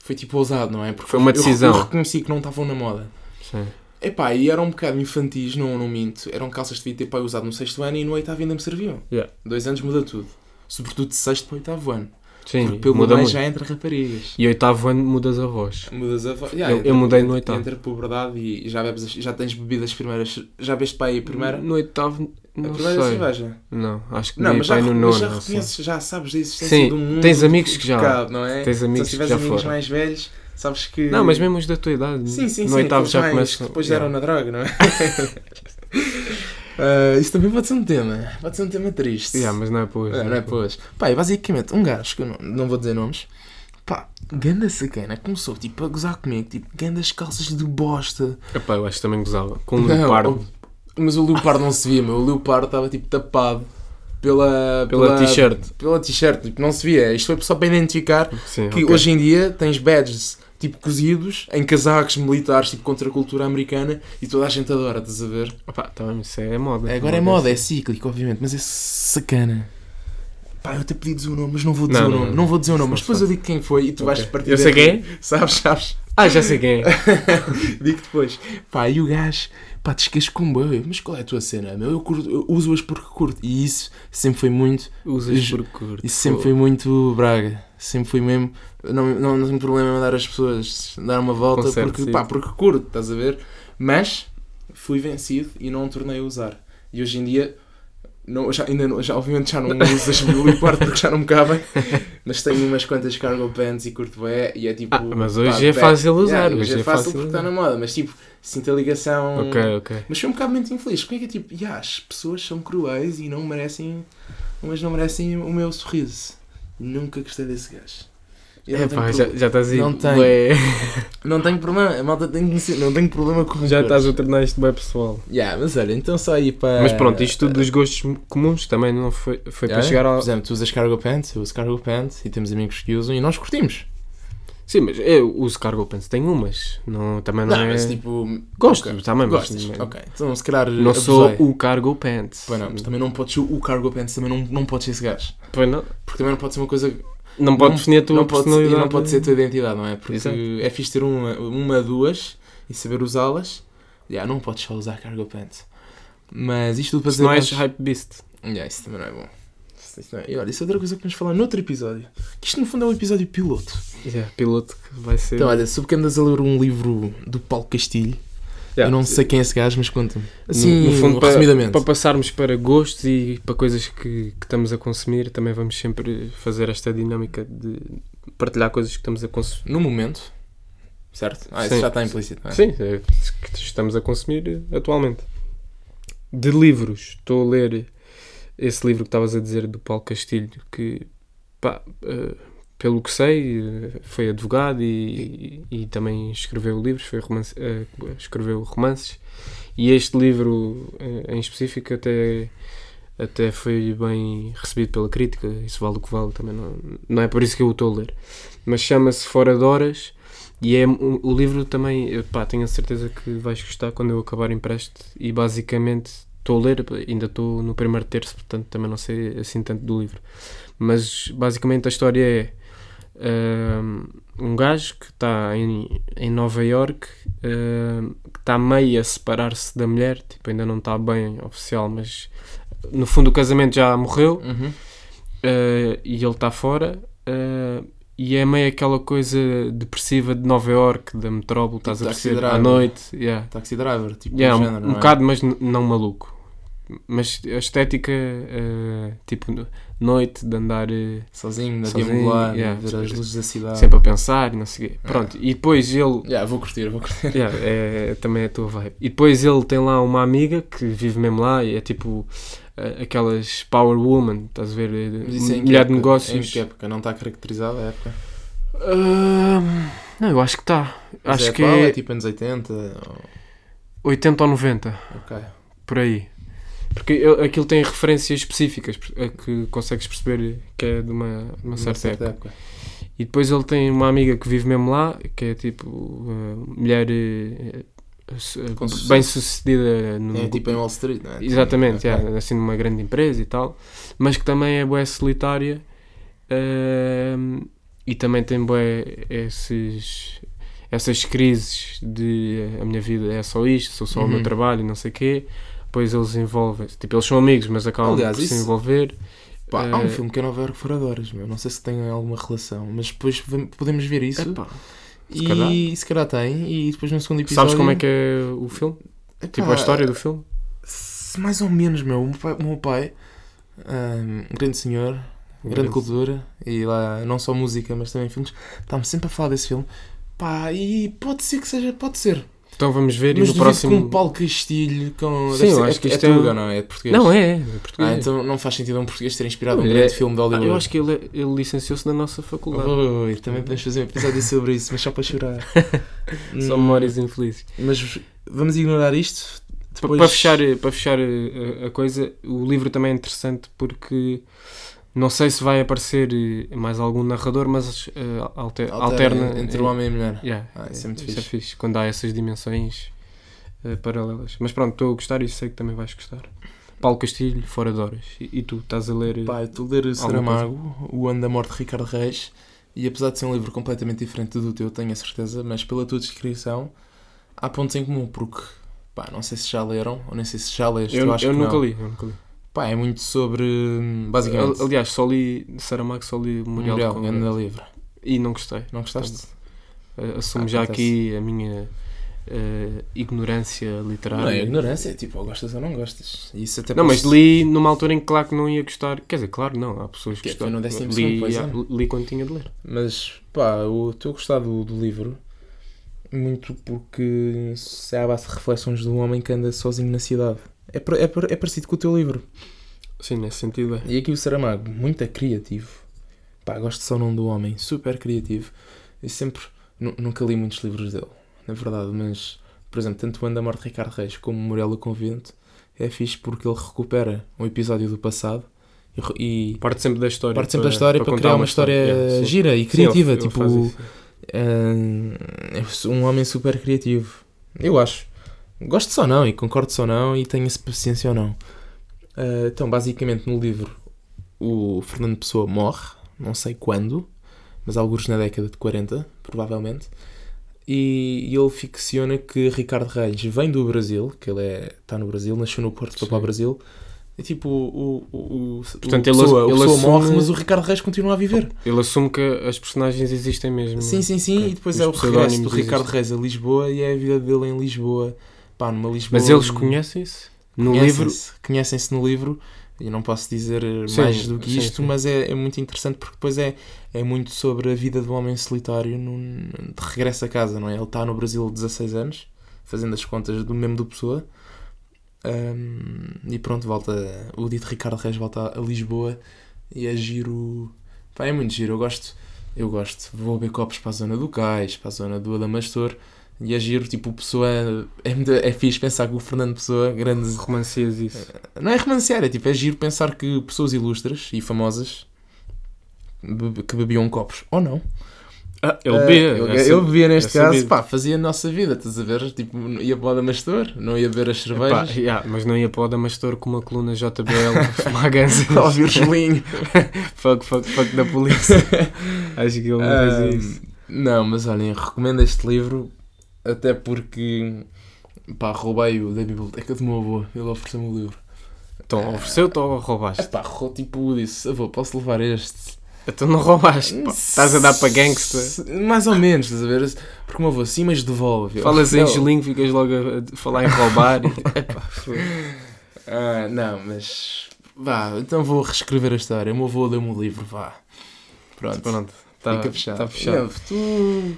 Foi tipo ousado, não é? Porque Foi uma eu- decisão. Eu, reconheci que não estavam na moda. Sim. Epá, e eram um bocado infantis, não, não minto. Eram calças que devia ter pai usado no sexto ano e no oitavo ainda me serviam. Yeah. Dois anos muda tudo. Sobretudo de sexto para oitavo ano. Sim, Porque pelo muda muito. já entra raparigas. E oitavo ano mudas a voz. Mudas a voz. Eu- eu mudei no oitavo. Entra puberdade e já, bebes, já tens bebido as primeiras. Já bebes aí a primeira? No oitavo, a não primeira sei. cerveja. Não, acho que Não, mas já, pai no mas nono. já assim. reconheces, já sabes da existência Sim, do mundo. tens amigos que já- pecado, não é? tens amigos Se que tiveres já amigos foram. mais velhos, sabes que. Não, mas mesmo os da tua idade. Sim, sim, no sim. oitavo já começam. depois Yeah. deram na droga, não é? Ah, isso também pode ser um tema. Pode ser um tema triste. Yeah, mas não é hoje. É, não é para hoje. Pá, e basicamente, um gajo que eu não, não vou dizer nomes, pá, ganda sacana, começou tipo a gozar comigo, tipo, gandas calças de bosta. Epá, eu acho que também gozava. Com um Não, leopardo. o- mas o leopardo não se via, meu. O leopardo estava tipo tapado pela, Pela t-shirt. Pela t-shirt, tipo, não se via. Isto foi só para identificar Sim, que ok. hoje em dia tens badges tipo cozidos em casacos militares, tipo contra a cultura americana e toda a gente adora, estás a ver? Tá bem, isso é moda. Agora é moda, é cíclico, obviamente, mas é sacana. Pá, eu até pedi dizer o nome, mas não vou dizer Não, o não, nome. Não, não. vou dizer o nome, mas não depois eu digo quem foi e tu vais Ok. partir Eu sei quem é? Sabes, sabes? Ah, já sei quem é. Digo depois. Pá, e o gajo, pá, descascou-me bem. Mas qual é a tua cena, meu? Eu, curto- eu uso-as porque curto. E isso sempre foi muito, Usas Ju- por curto. isso sempre foi muito braga. Sempre foi mesmo. Não, não, não tenho problema em mandar as pessoas dar uma volta Com porque, pá, porque curto, estás a ver? Mas fui vencido e não tornei a usar. E hoje em dia, não, já, ainda não, já, obviamente já não uso as do leopardo porque já não me cabem, mas tenho umas quantas cargo pants e curto bem e é tipo. Ah, mas pá, hoje é pé- fácil usar. Yeah, hoje hoje é fácil porque usar. está na moda, mas tipo, sinto a ligação. Ok, ok. Mas foi um bocado muito infeliz. Como é que é tipo, yeah, as pessoas são cruéis e não merecem, mas não merecem o meu sorriso. Nunca gostei desse gajo. Eu É pá, já, já estás aí. Não tenho. não tenho problema, a malta tem que não tenho problema com Já estás a tornar isto bem pessoal. Yeah, mas olha, então só aí para. Mas pronto, isto tudo dos gostos comuns também não foi, foi para Yeah, chegar ao. Por exemplo, tu usas cargo pants, eu uso cargo pants e temos amigos que usam e nós curtimos. Sim, mas eu uso cargo pants, tenho umas. Não, também não, Não, é. mas tipo. Gosto, ok, também, Gostas, não- ok. Então se calhar. Não sou abusei. o cargo pants. Pois não, mas também não podes ser o cargo pants, também não, não podes ser esse gajo. Pois não. Porque também não pode ser uma coisa Não pode definir a tua não pode, e personalidade. não pode ser a tua identidade, não é? Porque Exato. é fixe ter uma, uma, duas e saber usá-las. Yeah, não podes só usar cargo pants. Mas isto tudo para dizer. não és hype beast. Yeah, isso também não é bom. Isso- isso não é- E olha, isso é outra coisa que vamos falar noutro episódio. Que isto no fundo é um episódio piloto. Yeah, piloto que vai ser. Então, olha, soube que andas a ler um livro do Paulo Castilho. Yeah. Eu não sei quem é esse gajo, mas conta-me. No- Assim, no fundo, para, resumidamente. para passarmos para gostos e para coisas que, que estamos a consumir, também vamos sempre fazer esta dinâmica de partilhar coisas que estamos a consumir. No momento. Certo? Ah, isso Sim. já está implícito, não é? Sim, é, que estamos a consumir atualmente. De livros, estou a ler esse livro que estavas a dizer do Paulo Castilho, que, pá, eh, pelo que sei, foi advogado e, e, também escreveu livros, foi romance, eh, escreveu romances. E este livro eh, em específico até, até foi bem recebido pela crítica, isso vale o que vale, também não, não é por isso que eu o estou a ler. Mas chama-se Fora de Horas e é, o, livro também, pá, tenho a certeza que vais gostar quando eu acabar empresto e basicamente estou a ler, ainda estou no primeiro terço, portanto também não sei assim tanto do livro. Mas basicamente a história é Ahm, um gajo que está em, em Nova York ahm, que está meio a separar-se da mulher, tipo, ainda não está bem oficial, mas no fundo o casamento já morreu Uhum. ah, e ele está fora. ah, e é meio aquela coisa depressiva de Nova York, da metrópole, estás a perceber? À noite, yeah. Taxi Driver, tipo, Yeah, um, género, um é? bocado, mas não maluco. Mas a estética, eh, tipo, no- noite de andar eh, Sozinho, a Sozinho, deambular, yeah, ver as luzes da cidade. sempre a pensar e não sei. Pronto, e depois ele. Yeah, vou curtir, vou curtir. Yeah, é, também é a tua vibe. E depois ele tem lá uma amiga que vive mesmo lá e é tipo eh, aquelas Power Woman, estás a ver? é Mulher de negócios. Em que época? Não está caracterizada a época? Ahm, não, eu acho que está. Acho é que é é tipo anos 80? ou- 80 ou 90. Ok. por aí. Porque eu- aquilo tem referências específicas a que consegues perceber que é de uma, de uma certa, época. E depois ele tem uma amiga que vive mesmo lá, que é tipo uh, mulher uh, uh, bem sucedida no, É tipo em Wall Street, não é? Exatamente, yeah, assim numa grande empresa e tal, mas que também é bué solitária ehm, e também tem bué esses, essas crises de a minha vida é só isto, sou só o meu Uhum. trabalho e não sei o quê. Depois eles envolvem-se, tipo, eles são amigos, mas acabam Aliás, por se isso- envolver. Pá, há um Eh, filme que é Nova York Horas, meu. Não sei se tem alguma relação, mas depois podemos ver isso. Epá, se calhar. e se calhar tem. E depois no segundo episódio. sabes como é que é o filme? Epá, Tipo, a história do filme? se- Mais ou menos, meu. O meu pai, o meu pai um, um grande senhor, grande cultura, e lá não só música, mas também filmes, está-me sempre a falar desse filme. Pá, e pode ser que seja, pode ser. Então vamos ver Mas e no próximo. com Paulo Castilho, com. Sim, eu acho é, que isto é é um- Tuga, não é? É português. Não, é, é português. Ah, então não faz sentido um português ter inspirado um Ele grande é- filme de Ah, Hollywood. eu acho que ele, ele licenciou-se na nossa faculdade. Ui, também podemos fazer um episódio sobre isso, mas só para chorar. São Hum, memórias infelizes. Mas vamos ignorar isto. Depois... Para fechar, para fechar eh, a, a coisa, o livro também é interessante porque não sei se vai aparecer eh, mais algum narrador, mas eh, alter- Alterna, alterna, entre o homem e a mulher. yeah, Ah, isso é muito isso fixe. quando há essas dimensões eh, paralelas. Mas pronto, estou a gostar e sei que também vais gostar. Paulo Castilho, Fora de Horas. E, e tu estás a ler. Pá, estou a ler Saramago, O Ano da Morte de Ricardo Reis, e apesar de ser um livro completamente diferente do teu, tenho a certeza, mas pela tua descrição, há pontos em comum, porque, pá, não sei se já leram, ou nem sei se já leste, eu, eu acho eu que nunca não. li, eu nunca li. Pá, é muito sobre, basicamente, Al- Aliás, só li Saramago, só li o o Memorial Memorial, de o Ano da Congress. Livre. E não gostei. Não gostaste? Eh, Assumo Ah, já acontece. aqui a minha eh, ignorância literária. Não é ignorância, é tipo, ou gostas ou não gostas. Isso até Não, mas posso- li numa altura em que claro que não ia gostar. Quer dizer, claro, não, há pessoas que gostaram. no décimo li, já, é. li quando tinha de ler. Mas pá, eu estou a gostar do, do livro muito porque se é à base de reflexões de um homem que anda sozinho na cidade. É, é, é parecido com o teu livro. Sim, nesse sentido é. E aqui o Saramago, muito é criativo. Pá, gosto só não do homem, super criativo. Eu sempre, nu- nunca li muitos livros dele, na verdade, mas, por exemplo, tanto o Ano da Morte de Ricardo Reis como o Memorial do Convento é fixe porque ele recupera um episódio do passado e, e Parte sempre da história. parte sempre da história para, contar criar uma história sim. gira e Sim, criativa. ele tipo, isso. é um homem super criativo. Eu acho. Gosto só não e concordo só não e tenho essa paciência ou não. Ah, então, basicamente, no livro, o Fernando Pessoa morre, não sei quando, mas alguns na década de 40, provavelmente. E, e ele ficciona que Ricardo Reis vem do Brasil, que ele é, está no Brasil, nasceu no Porto, foi para o Brasil. E tipo, o, o, o, Portanto, o ele- pessoa, ele pessoa assume- morre, mas o Ricardo Reis continua a viver. Ele assume que as personagens existem mesmo. Sim, sim, sim. E depois Os é o regresso do Ricardo existem. Reis a Lisboa e é a vida dele em Lisboa. Pá, numa Lisboa. Mas eles conhecem-se no livro. Conhecem-se no livro. E não posso dizer eh, Sim, mais do que isto, sim. mas é, é muito interessante porque depois é, é muito sobre a vida do homem solitário num, de regresso a casa, não é? Ele está no Brasil há 16 anos, fazendo as contas do mesmo do Pessoa. Ahm, e pronto, volta. O dito Ricardo Reis volta a Lisboa e é giro. Pá, é muito giro. Eu gosto. Eu gosto. Vou beber copos para a zona do Cais, para a zona do Adamastor. E é giro, tipo, o Pessoa. É, muito- é fixe pensar que o Fernando Pessoa, grande. Romancias isso. Não é romancear, é tipo, é giro pensar que pessoas ilustres e famosas be- que bebiam copos, ou não, Ah, ele Ah, bebia. ele, é ele sab- bebia neste é caso, pá, fazia a nossa vida, estás a ver? Tipo, ia para o Damastor, não ia beber as Epá, cervejas. yeah, mas não ia para o Damastor com uma coluna JBL, fumar ganzas. a ouvir gelinho. fuck, fuck, fuck da polícia. Acho que ele não fazia isso. Não, mas olhem, recomendo este livro até porque pá, roubei-o da biblioteca do meu avô. Ele ofereceu-me o livro. Então, ofereceu-te ou roubaste? Rou- tipo, disse: avô, posso levar este? Então não roubaste, pá. Estás a dar para gangsta. Mais ou menos, estás a ver? Porque o meu avô, sim, mas devolve. Eu, Falas em "Não." gelinho, ficas logo a falar em roubar. e- Epá, foi. Ah, não, mas vá, então vou reescrever a história. O meu avô deu-me o livro, vá. Pronto, Pronto, tá, fica fechado. tá fechado. Não, tu,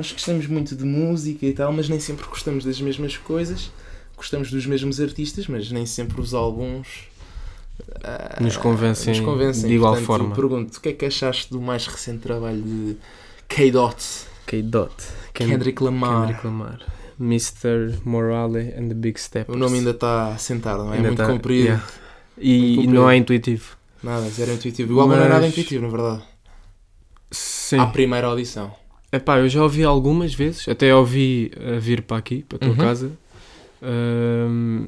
nós gostamos muito de música e tal, mas nem sempre gostamos das mesmas coisas. Gostamos dos mesmos artistas, mas nem sempre os álbuns ah, Nos convencem nos convencem. de igual Portanto, forma. Pergunto, o que é que achaste do mais recente trabalho de K-Dot, K-Dot. Ken- Kendrick Lamar? Kendrick Lamar. Mr. Morale and the Big Steppers. O nome ainda está assentado, não é? Ainda muito tá- comprido. yeah. E Muito comprido. não é intuitivo. Nada, zero intuitivo. O álbum não é nada Mas- intuitivo, na verdade. Sim. À primeira audição. Epá, eu já ouvi algumas vezes, até ouvi a vir para aqui, para a tua Uhum. casa. Ahm,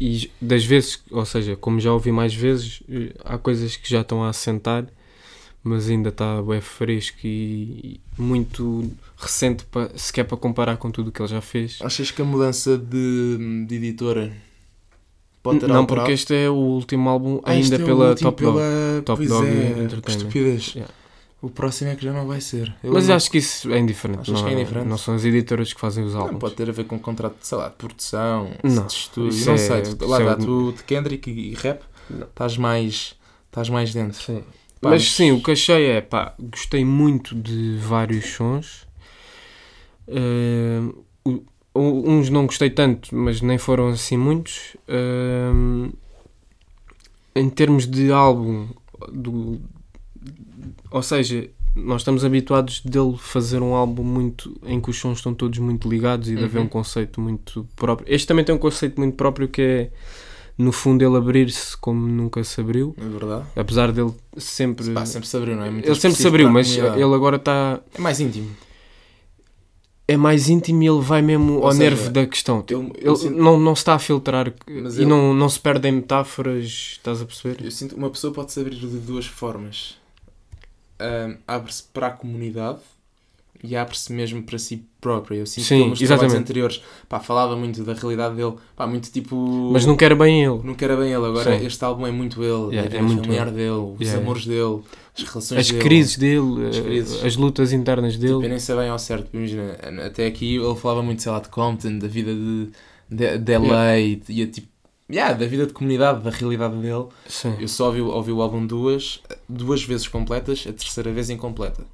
e j- das vezes, ou seja, como já ouvi mais vezes, eh, há coisas que já estão a assentar, mas ainda está bem fresco e, e muito recente, para, se quer para comparar com tudo o que ele já fez. Achas que a mudança de, de editora pode ter Não, alterado? porque este é o último álbum Ah, este ainda é o pela último Top Dog. pela- Top pois Dog é, Entertainment. que estupidez. Yeah. O próximo é que já não vai ser. Eu Mas não- acho que isso é indiferente. Achas não, que é indiferente? não são as editoras que fazem os álbuns. Não, pode ter a ver com um contrato de, sei lá, de produção, Não, de estúdio. Não é- sei, tu, lá é está, o- tu de Kendrick e rap estás mais, estás mais dentro. Sim. Pá, mas mas- sim, o que achei é, pá, gostei muito de vários sons. O- o- uns não gostei tanto, mas nem foram assim muitos. Eh, em termos de álbum, do, ou seja, nós estamos habituados dele fazer um álbum muito em que os sons estão todos muito ligados e de haver Uhum. um conceito muito próprio. Este também tem um conceito muito próprio que é, no fundo, ele abrir-se como nunca se abriu. É verdade. Apesar dele sempre. Pá, sempre se abriu, não é? Muito ele sempre se abriu, mas ele agora está. É mais íntimo. É mais íntimo e ele vai mesmo Ou ao seja, nervo da questão. eu- Ele, eu sinto- não, não se está a filtrar Mas e ele- não, não se perde em metáforas. Estás a perceber? Eu sinto que uma pessoa pode se abrir de duas formas. Ahm, abre-se para a comunidade e abre-se mesmo para si própria. Eu sinto Sim, que nos trabalhos exatamente. anteriores pá, falava muito da realidade dele, pá, muito tipo. Mas não quer bem ele. Nunca era bem ele, agora Sim. este álbum é muito ele, Yeah, é vida muito ele. dele, os Yeah, amores dele, as relações As dele. crises dele, As eh, crises. as lutas internas Tipo, eu dele. nem sei bem ao certo, imagina, até aqui ele falava muito, sei lá, de Compton, da vida de, de, de LA, e a, tipo, yeah, da vida de comunidade, da realidade dele. Sim. Eu só ouvi, ouvi o álbum duas, duas vezes completas, a terceira vez incompleta.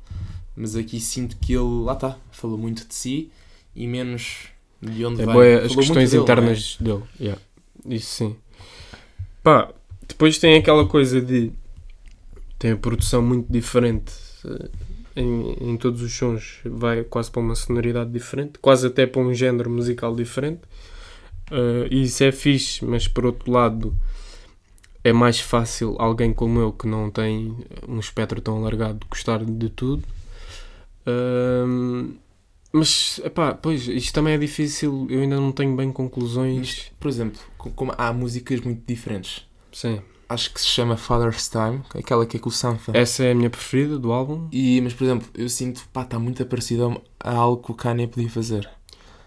Mas aqui sinto que ele, lá está, falou muito de si e menos de onde É vem. boa as questões dele, é? internas dele. Yeah. Isso sim. Pá, depois tem aquela coisa de. Tem a produção muito diferente eh, em, em todos os sons. Vai quase para uma sonoridade diferente, quase até para um género musical diferente. E isso é fixe, mas por outro lado. É mais fácil alguém como eu que não tem um espectro tão alargado gostar de tudo. Ahm, mas, epá, pois, isto também é difícil, eu ainda não tenho bem conclusões. Por exemplo, co- como há músicas muito diferentes. Sim. Acho que se chama Father's Time, aquela que é com o Sanfa. Essa é a minha preferida do álbum. E, mas, por exemplo, eu sinto, pá, está muito parecido a algo que o Kanye podia fazer.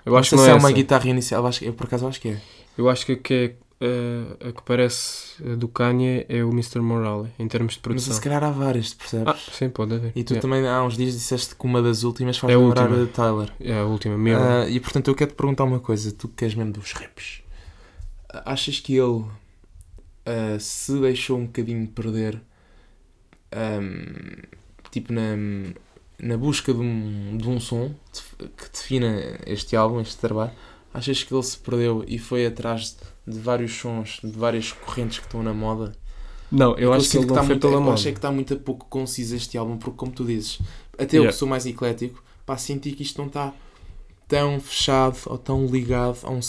Eu acho que não é é uma guitarra inicial, acho que, eu por acaso acho que é. Eu acho que a que, é, eh, a que parece a do Kanye é o Mr. Morale, em termos de Mas produção. se calhar há várias, percebes? Ah, sim, pode haver. e tu Yeah. também há uns dias disseste que uma das últimas faz É lembrar a Tyler. É a última, Mirror. Ah, e portanto eu quero te perguntar uma coisa, tu que és mesmo dos raps. Achas que ele ah, se deixou um bocadinho perder ahm, tipo na, na busca de um, de um som que defina este álbum, este trabalho? Achas que ele se perdeu e foi atrás de vários sons, de várias correntes que estão na moda? não, eu É acho que ele não está foi muito, pela eu moda. achei que está muito a pouco conciso este álbum, porque como tu dizes, até eu Yeah. que sou mais eclético, pá, senti que isto não está tão fechado ou tão ligado a um,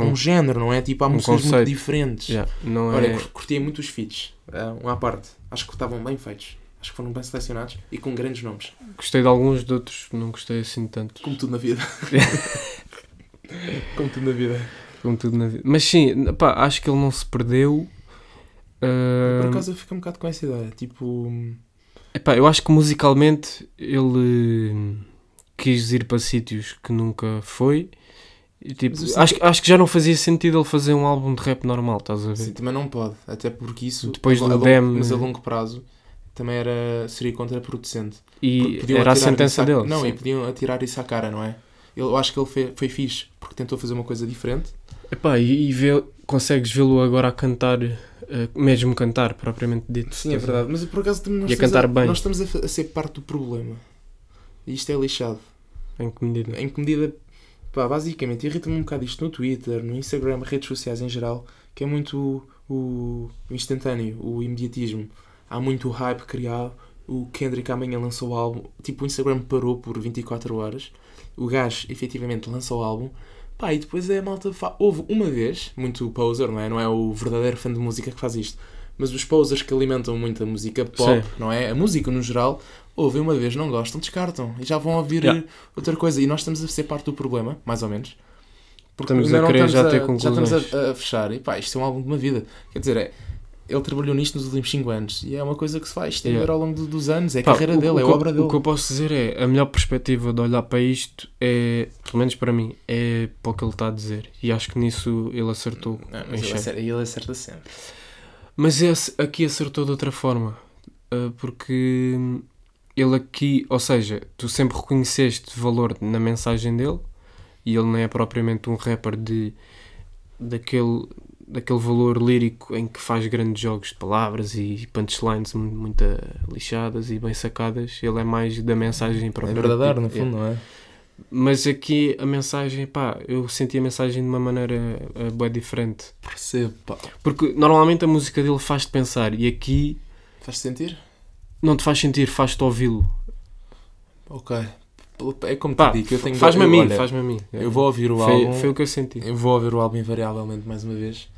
um Um- género, não é? Tipo, há um músicas muito conceito. diferentes. Yeah, não Olha, é... cur- curtia muito os feats, ah, um à parte. Acho que estavam bem feitos. Acho que foram bem selecionados e com grandes nomes. Gostei de alguns, de outros não gostei assim tanto. Como tudo na vida. Como tudo na vida. Como tudo na vida. Mas sim, pá, acho que ele não se perdeu. Ah, Por acaso eu fico um bocado com essa ideia. Tipo. epá, eu acho que musicalmente ele quis ir para sítios que nunca foi. E, tipo, Mas acho, acho que já não fazia sentido ele fazer um álbum de rap normal, estás a ver? Sim, também não pode. Até porque isso. Depois a do longo- Dem- Mas a longo prazo também era, seria contraproducente. E podiam era a sentença à- dele. Não, sim. e podiam atirar isso à cara, não é? Eu acho que ele foi, foi fixe porque tentou fazer uma coisa diferente. Epá, e, e vê, consegues vê-lo agora a cantar, eh, mesmo cantar, propriamente dito. Sim, é a verdade. Mas por acaso também nós E a estamos cantar bem. Nós estamos a, a ser parte do problema. E isto é lixado. Em que medida? Em que medida. Pá, basicamente, irrita-me um bocado isto no Twitter, no Instagram, redes sociais em geral, que é muito o, o instantâneo, o imediatismo. Há muito hype criado. O Kendrick amanhã lançou o álbum. Tipo, o Instagram parou por 24 horas. O gajo efetivamente lançou o álbum. Pá, e depois é a malta. Fa... Houve uma vez, muito poser, não é? Não é o verdadeiro fã de música que faz isto. Mas os posers que alimentam muito a música pop, Sim. não é? A música no geral, ouvem uma vez, não gostam, descartam. E já vão ouvir Yeah. outra coisa. E nós estamos a ser parte do problema, mais ou menos. Porque Estamos a não querer já estamos ter a- Já conclusões. estamos a, a fechar. E pá, isto é um álbum de uma vida. Quer dizer, é, ele trabalhou nisto nos últimos 5 anos. E é uma coisa que se vai estender Yeah. ao longo do- dos anos. É a Pá, carreira o- dele, o é obra dele. O que eu posso dizer é, a melhor perspectiva de olhar para isto é, pelo menos para mim, é para o que ele está a dizer. E acho que nisso ele acertou Não, ele, acerta, ele acerta sempre. Mas esse aqui acertou de outra forma. ah, Porque ele aqui, ou seja, tu sempre reconheceste valor na mensagem dele e ele não é propriamente um rapper de daquele, daquele valor lírico em que faz grandes jogos de palavras e punchlines mu- muito lixadas e bem sacadas. Ele é mais da mensagem É propriamente verdadeiro, no dita. fundo, não é? Mas aqui a mensagem, pá, eu senti a mensagem de uma maneira uh, bem diferente. Percebo, pá. Porque normalmente a música dele faz-te pensar e aqui Faz-te sentir? não te faz sentir, faz-te ouvi-lo. Ok. É como Pá, te digo, eu tenho... faz-me a mim, faz-me a mim. Eu vou ouvir o foi, álbum... foi o que eu senti. Eu vou ouvir o álbum invariavelmente mais uma vez.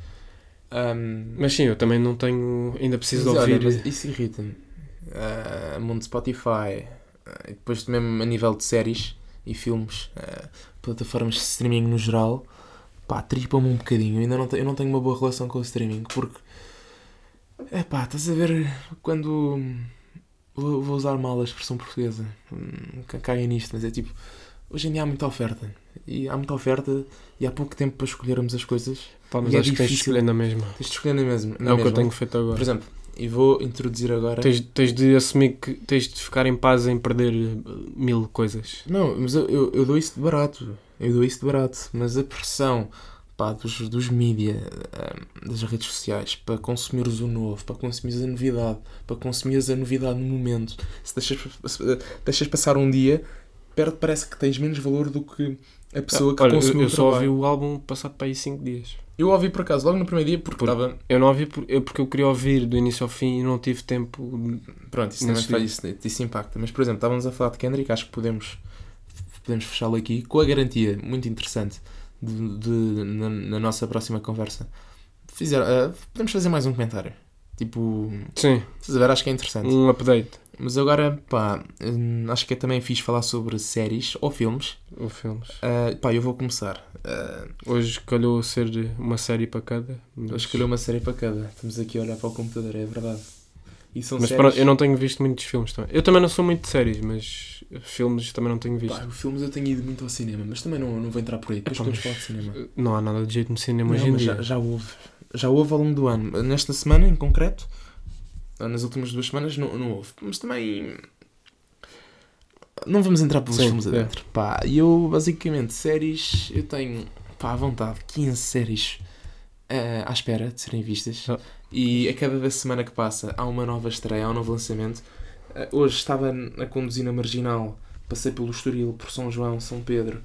Ahm, Mas sim, eu também não tenho, ainda preciso de mas olha, ouvir. mas isso irrita-me. Ah, mundo Spotify, ah, e depois mesmo a nível de séries e filmes, ah, plataformas de streaming no geral, pá, tripa-me um bocadinho. Eu ainda não, eu não tenho uma boa relação com o streaming, porque, é pá, estás a ver quando. Vou, vou usar mal a expressão portuguesa, hum, ca- caguem nisto, mas é tipo, hoje em dia há muita oferta. E há muita oferta e há pouco tempo para escolhermos as coisas. Pá, mas e é acho que tens de escolher na mesma. Tens de escolher na mesma. na é o que eu tenho feito Por agora. exemplo, e vou introduzir agora. Tens, tens de assumir que tens de ficar em paz em perder uh, mil coisas. Não, mas eu, eu, eu dou isso de barato. Eu dou isso de barato. Mas a pressão pá, dos, dos mídia, ah, das redes sociais, para consumires o novo, para consumires a novidade, para consumires a novidade no momento, se deixas, se deixas passar um dia, perde, parece que tens menos valor do que a pessoa que Olha, eu, consumiu eu o só ouvi o álbum passado para aí 5 dias. Eu ouvi por acaso, logo no primeiro dia, porque Por- estava. Eu não ouvi por- eu- porque eu queria ouvir do início ao fim e não tive tempo. Pronto, isso também faz, isso, isso impacta. Mas, por exemplo, estávamos a falar de Kendrick, acho que podemos, podemos fechá-lo aqui com a garantia muito interessante de, de- na, na nossa próxima conversa. Fizer, ah, podemos fazer mais um comentário. Tipo, Sim, estás a ver? Acho que é interessante. um update. Mas agora, pá, hum, acho que é também fixe falar sobre séries ou filmes. Ou filmes. Ah, pá, eu vou começar. Ah, Hoje calhou ser uma série para cada. Mas, vou escolher uma série para cada. Estamos aqui a olhar para o computador, é verdade. E são mas séries... pronto, eu não tenho visto muitos filmes também. Eu também não sou muito de séries, mas filmes também não tenho visto. Pá, filmes eu tenho ido muito ao cinema, mas também não, não vou entrar por aí. Depois Epá, podemos falar de cinema. Não há nada de jeito no cinema hoje Não, em mas dia. já, já houve. Já houve ao longo do ano. Nesta semana, em concreto, nas últimas duas semanas, não, não houve. Mas também. Não vamos entrar pelos Sim, filmes é. adentro. Pá, e eu, basicamente, séries, eu tenho, pá, à vontade, 15 séries eh, à espera de serem vistas. Ah. E a cada semana que passa há uma nova estreia, há um novo lançamento. Eh, hoje estava a conduzir na Marginal, passei pelo Estoril, por São João, São Pedro,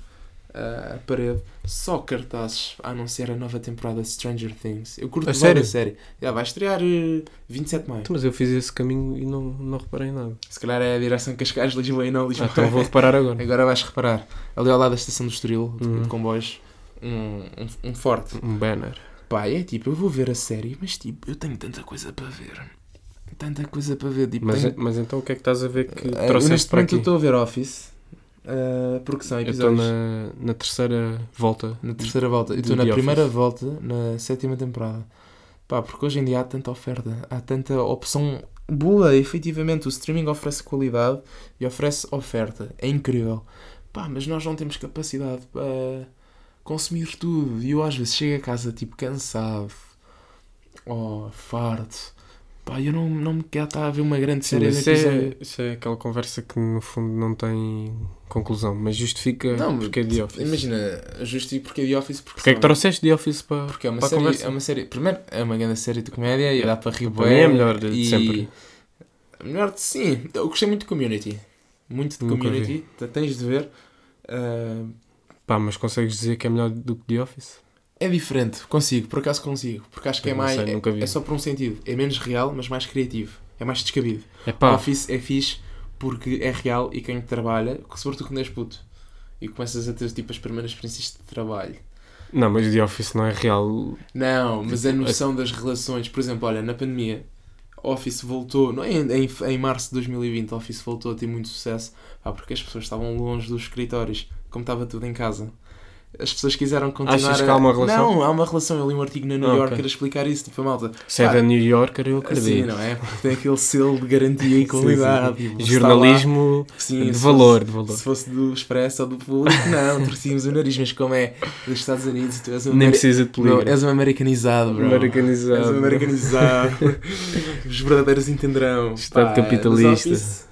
eh, a parede, só cartazes a anunciar a nova temporada de Stranger Things. Eu curto A bué sério? da série. Já vai estrear eh, 27 de maio. Então, Mas eu fiz esse caminho e não, não reparei em nada. Se calhar é a direção Cascais, Lisboa e não Ah, Lisboa. então vou reparar agora. Agora vais reparar. Ali ao lado da estação do Estoril, de, Uhum. de comboios, um, um, um forte. Um banner. Pá, é tipo, eu vou ver a série, mas tipo, eu tenho tanta coisa para ver. tanta coisa para ver. Tipo, Mas, tenho- mas então o que é que estás a ver que Eh, trouxeste neste para momento aqui? eu estou a ver Office. Eh, porque são Eu estou episódios. na, na terceira volta. Na terceira volta. Eu estou na The primeira Office. volta, na sétima temporada. Pá, porque hoje em dia há tanta oferta, há tanta opção boa. Efetivamente, o streaming oferece qualidade e oferece oferta. É incrível. Pá, mas nós não temos capacidade para consumir tudo. E eu às vezes chego a casa tipo cansado, oh, farto. Pá, eu não, não me quero estar a ver uma grande Sim, série de isso, é, isso é aquela conversa que no fundo não tem conclusão, mas justifica Não, porque é The Office. Imagina, justifico porque é The Office. Porque, Porque é que trouxeste The Office para, Porque é uma, série, conversa? é uma série. Primeiro, é uma grande série de comédia e dá para rir mim é a melhor de e- sempre. Melhor de sim. Eu gostei muito de community. Muito de Nunca community. T- Tens de ver. Ah, Pá, mas consegues dizer que é melhor do que The Office? é diferente. Consigo, por acaso consigo. Porque acho que é Eu não mais. sei, é, vi. é só por um sentido. É menos real, mas mais criativo. É mais descabido. É pá, Office é fixe porque é real e quem trabalha, sobretudo quando és puto. E começas a ter tipo as primeiras experiências de trabalho. não, mas The Office não é real. Não, mas Tipo, a noção das relações, por exemplo, olha, na pandemia, Office voltou, não é em, em, em março de 2020, Office voltou a ter muito sucesso, pá, porque as pessoas estavam longe dos escritórios, como estava tudo em casa. As pessoas quiseram continuar Achas que há uma relação? Não, há uma relação. Eu li um artigo na New Ah, Yorker a explicar isso, tipo, a malta. Se é da New Yorker, eu Assim, acredito. não é? Porque tem aquele selo de garantia e Sim, qualidade. sim. tipo, você Jornalismo Sim, de valor, fosse- de valor. Se fosse do Expresso ou do Público, não, torcíamos o nariz, mas como é dos Estados Unidos, tu és um, Nem precisa de Não, polígrafo. és um americanizado, bro. Americanizado. És um americanizado. Os verdadeiros entenderão. Estado Pá, capitalista.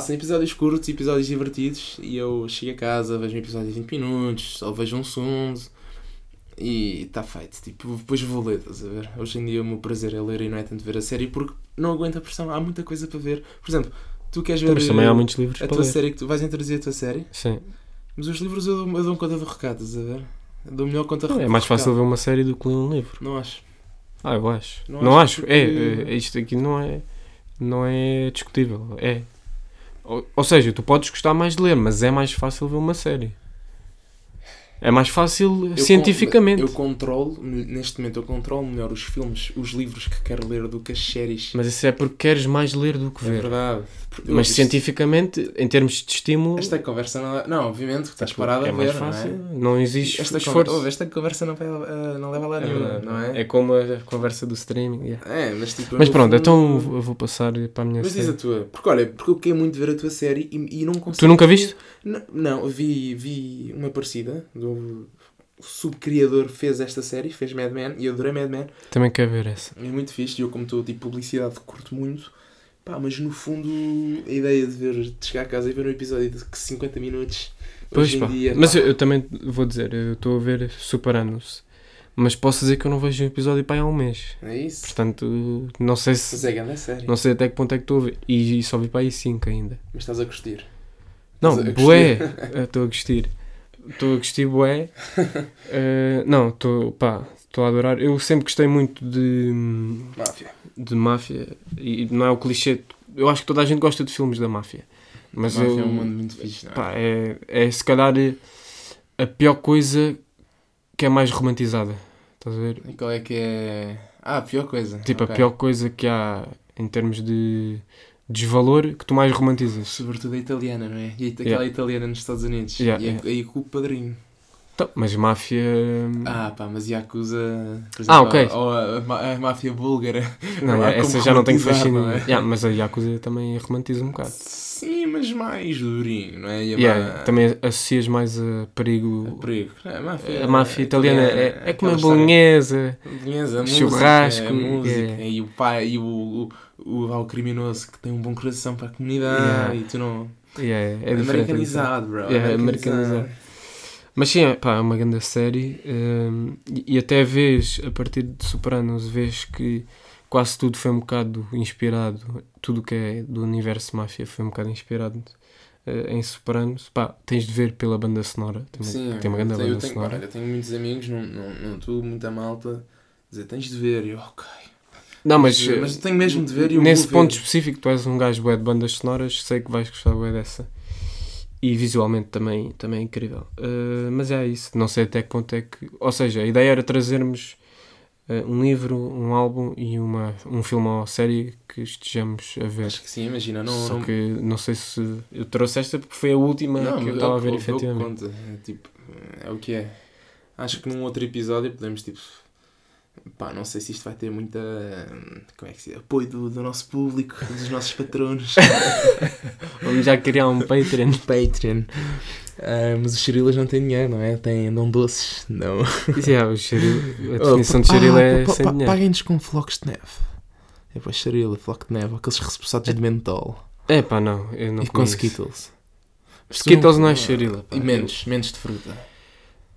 São episódios curtos, episódios divertidos e eu chego a casa, vejo um episódio de 20 minutos, ou vejo um segundo e está feito. Tipo, depois vou ler, estás a ver? Hoje em dia o meu prazer é ler e não é tanto ver a série porque não aguento a pressão, há muita coisa para ver. Por exemplo, tu queres ver Mas também há muitos livros a para tua ler. série que tu vais introduzir a tua série, Sim. mas os livros eu dou, eu dou conta do recado, estás a ver? Eu dou melhor conta Não, é mais fácil ver uma série do que ler um livro. Não acho. Ah, eu acho. Não Não, acho acho. É, porque- é, isto aqui não é, não é discutível. É. Ou, ou seja, tu podes gostar mais de ler, mas é mais fácil ver uma série. É mais fácil Eu cientificamente. con- Eu controlo, neste momento, eu controlo melhor os filmes, os livros que quero ler do que as séries. Mas isso é porque queres mais ler do que é ver. verdade. Porque- Mas isto- cientificamente, em termos de estímulo, Esta conversa não, é- não obviamente, que estás parado é a mais ver, fácil. não é? Não existe Esta, esforço. conver... ouve, esta conversa não, vai, eh, não leva lá É nenhuma, verdade. não é? É como a conversa do streaming. yeah. É, mas tipo... Mas pronto, então eu vou passar para a minha Mas diz série. a tua. Porque olha, porque eu quero muito ver a tua série e, e não consigo... Tu nunca viste? Não, não vi, vi uma parecida do... O subcriador fez esta série, fez Mad Men, e eu adorei Mad Men. Também quero ver essa. É muito fixe, e eu como estou tipo publicidade curto muito, pá, mas no fundo a ideia de ver, de chegar a casa e ver um episódio de 50 minutos Pois hoje pá. em dia, Mas pá, eu, eu também vou dizer, eu estou a ver Super Anos. Mas posso dizer que eu não vejo um episódio para há um mês. é isso. Portanto, não sei Mas se. é grande série, Não sei até que ponto é que estou a ver. E, só vi para aí 5 ainda. mas estás a gostar. Não, Estás a! Eu Estou a gostar. Estou a gostar, bué. Eh, não, estou. pá, estou a adorar. Eu sempre gostei muito de. Máfia. de máfia. E não é o clichê. Eu acho que toda a gente gosta de filmes da máfia. Mas Máfia eu. é um mundo muito fixe, não é? Pá, é, é se calhar a pior coisa que é mais romantizada. Estás a ver? E qual é que é... Ah, a pior coisa. Tipo, Ok. a pior coisa que há em termos de desvalor que tu mais romantizas. Sobretudo a italiana, não é? E aquela Yeah. italiana nos Estados Unidos. Yeah, e é- yeah. aí com o padrinho. Então, mas máfia. Ah, pá, mas Yakuza... Por Ah, ok. Ou a, a- a máfia búlgara. não, há essa como já não tem fascínio. não é? Yeah, mas a Yakuza também romantiza um bocado. Sim, mas mais durinho, não é? A Yeah, má- Também associas mais a perigo. a perigo. É, a máfia, A máfia italiana é, é comer aquela história- bolonhesa. Bolonhesa, a música, churrasco, a música, yeah. e o pai e o, o, o, há o criminoso que tem um bom coração para a comunidade Yeah. e tu não. Yeah, é diferente. americanizado, bro. Yeah, americanizado. Mas sim, é, pá, é uma grande série hum, e, até vês, a partir de Sopranos, vês que quase tudo foi um bocado inspirado, tudo que é do universo máfia foi um bocado inspirado eh, em Sopranos. Pá, tens de ver pela banda sonora, tem, Sim, tem uma grande eu banda tenho, sonora. eu tenho muitos amigos, não não, não estou muita malta, dizer tens de ver, e eu, ok. Não, mas, Mas, mas tenho mesmo de ver e eu nesse ponto ver. específico, tu és um gajo bué de bandas sonoras, sei que vais gostar bué dessa. E visualmente também, também é incrível. Uh, mas é isso, não sei até que ponto é que. Ou seja, a ideia era trazermos eh, um livro, um álbum e uma, um filme ou série que estejamos a ver. Acho que sim, imagina. Não, Só não, que não sei se. Eu trouxe esta porque foi a última não, que eu estava a ver efetivamente. conta. É, tipo, é o que é. Acho que num outro episódio podemos, tipo. Pá, não sei se isto vai ter muita. Como é que se diz? Apoio do, do nosso público, dos nossos patronos. Vamos já criar um Patreon. Patreon. Ah, mas os chirilas não têm dinheiro, não é? Têm, dão doces. Não. yeah, o xeril, a Oh, definição de xeril ah, é pa- sem dinheiro. Paguem-nos com flocos de neve. É para xerila, floco de neve, aqueles responsados de mentol. É pá, não, eu não e com. Skittles. Skittles não é xerila. pá. E menos, menos de fruta.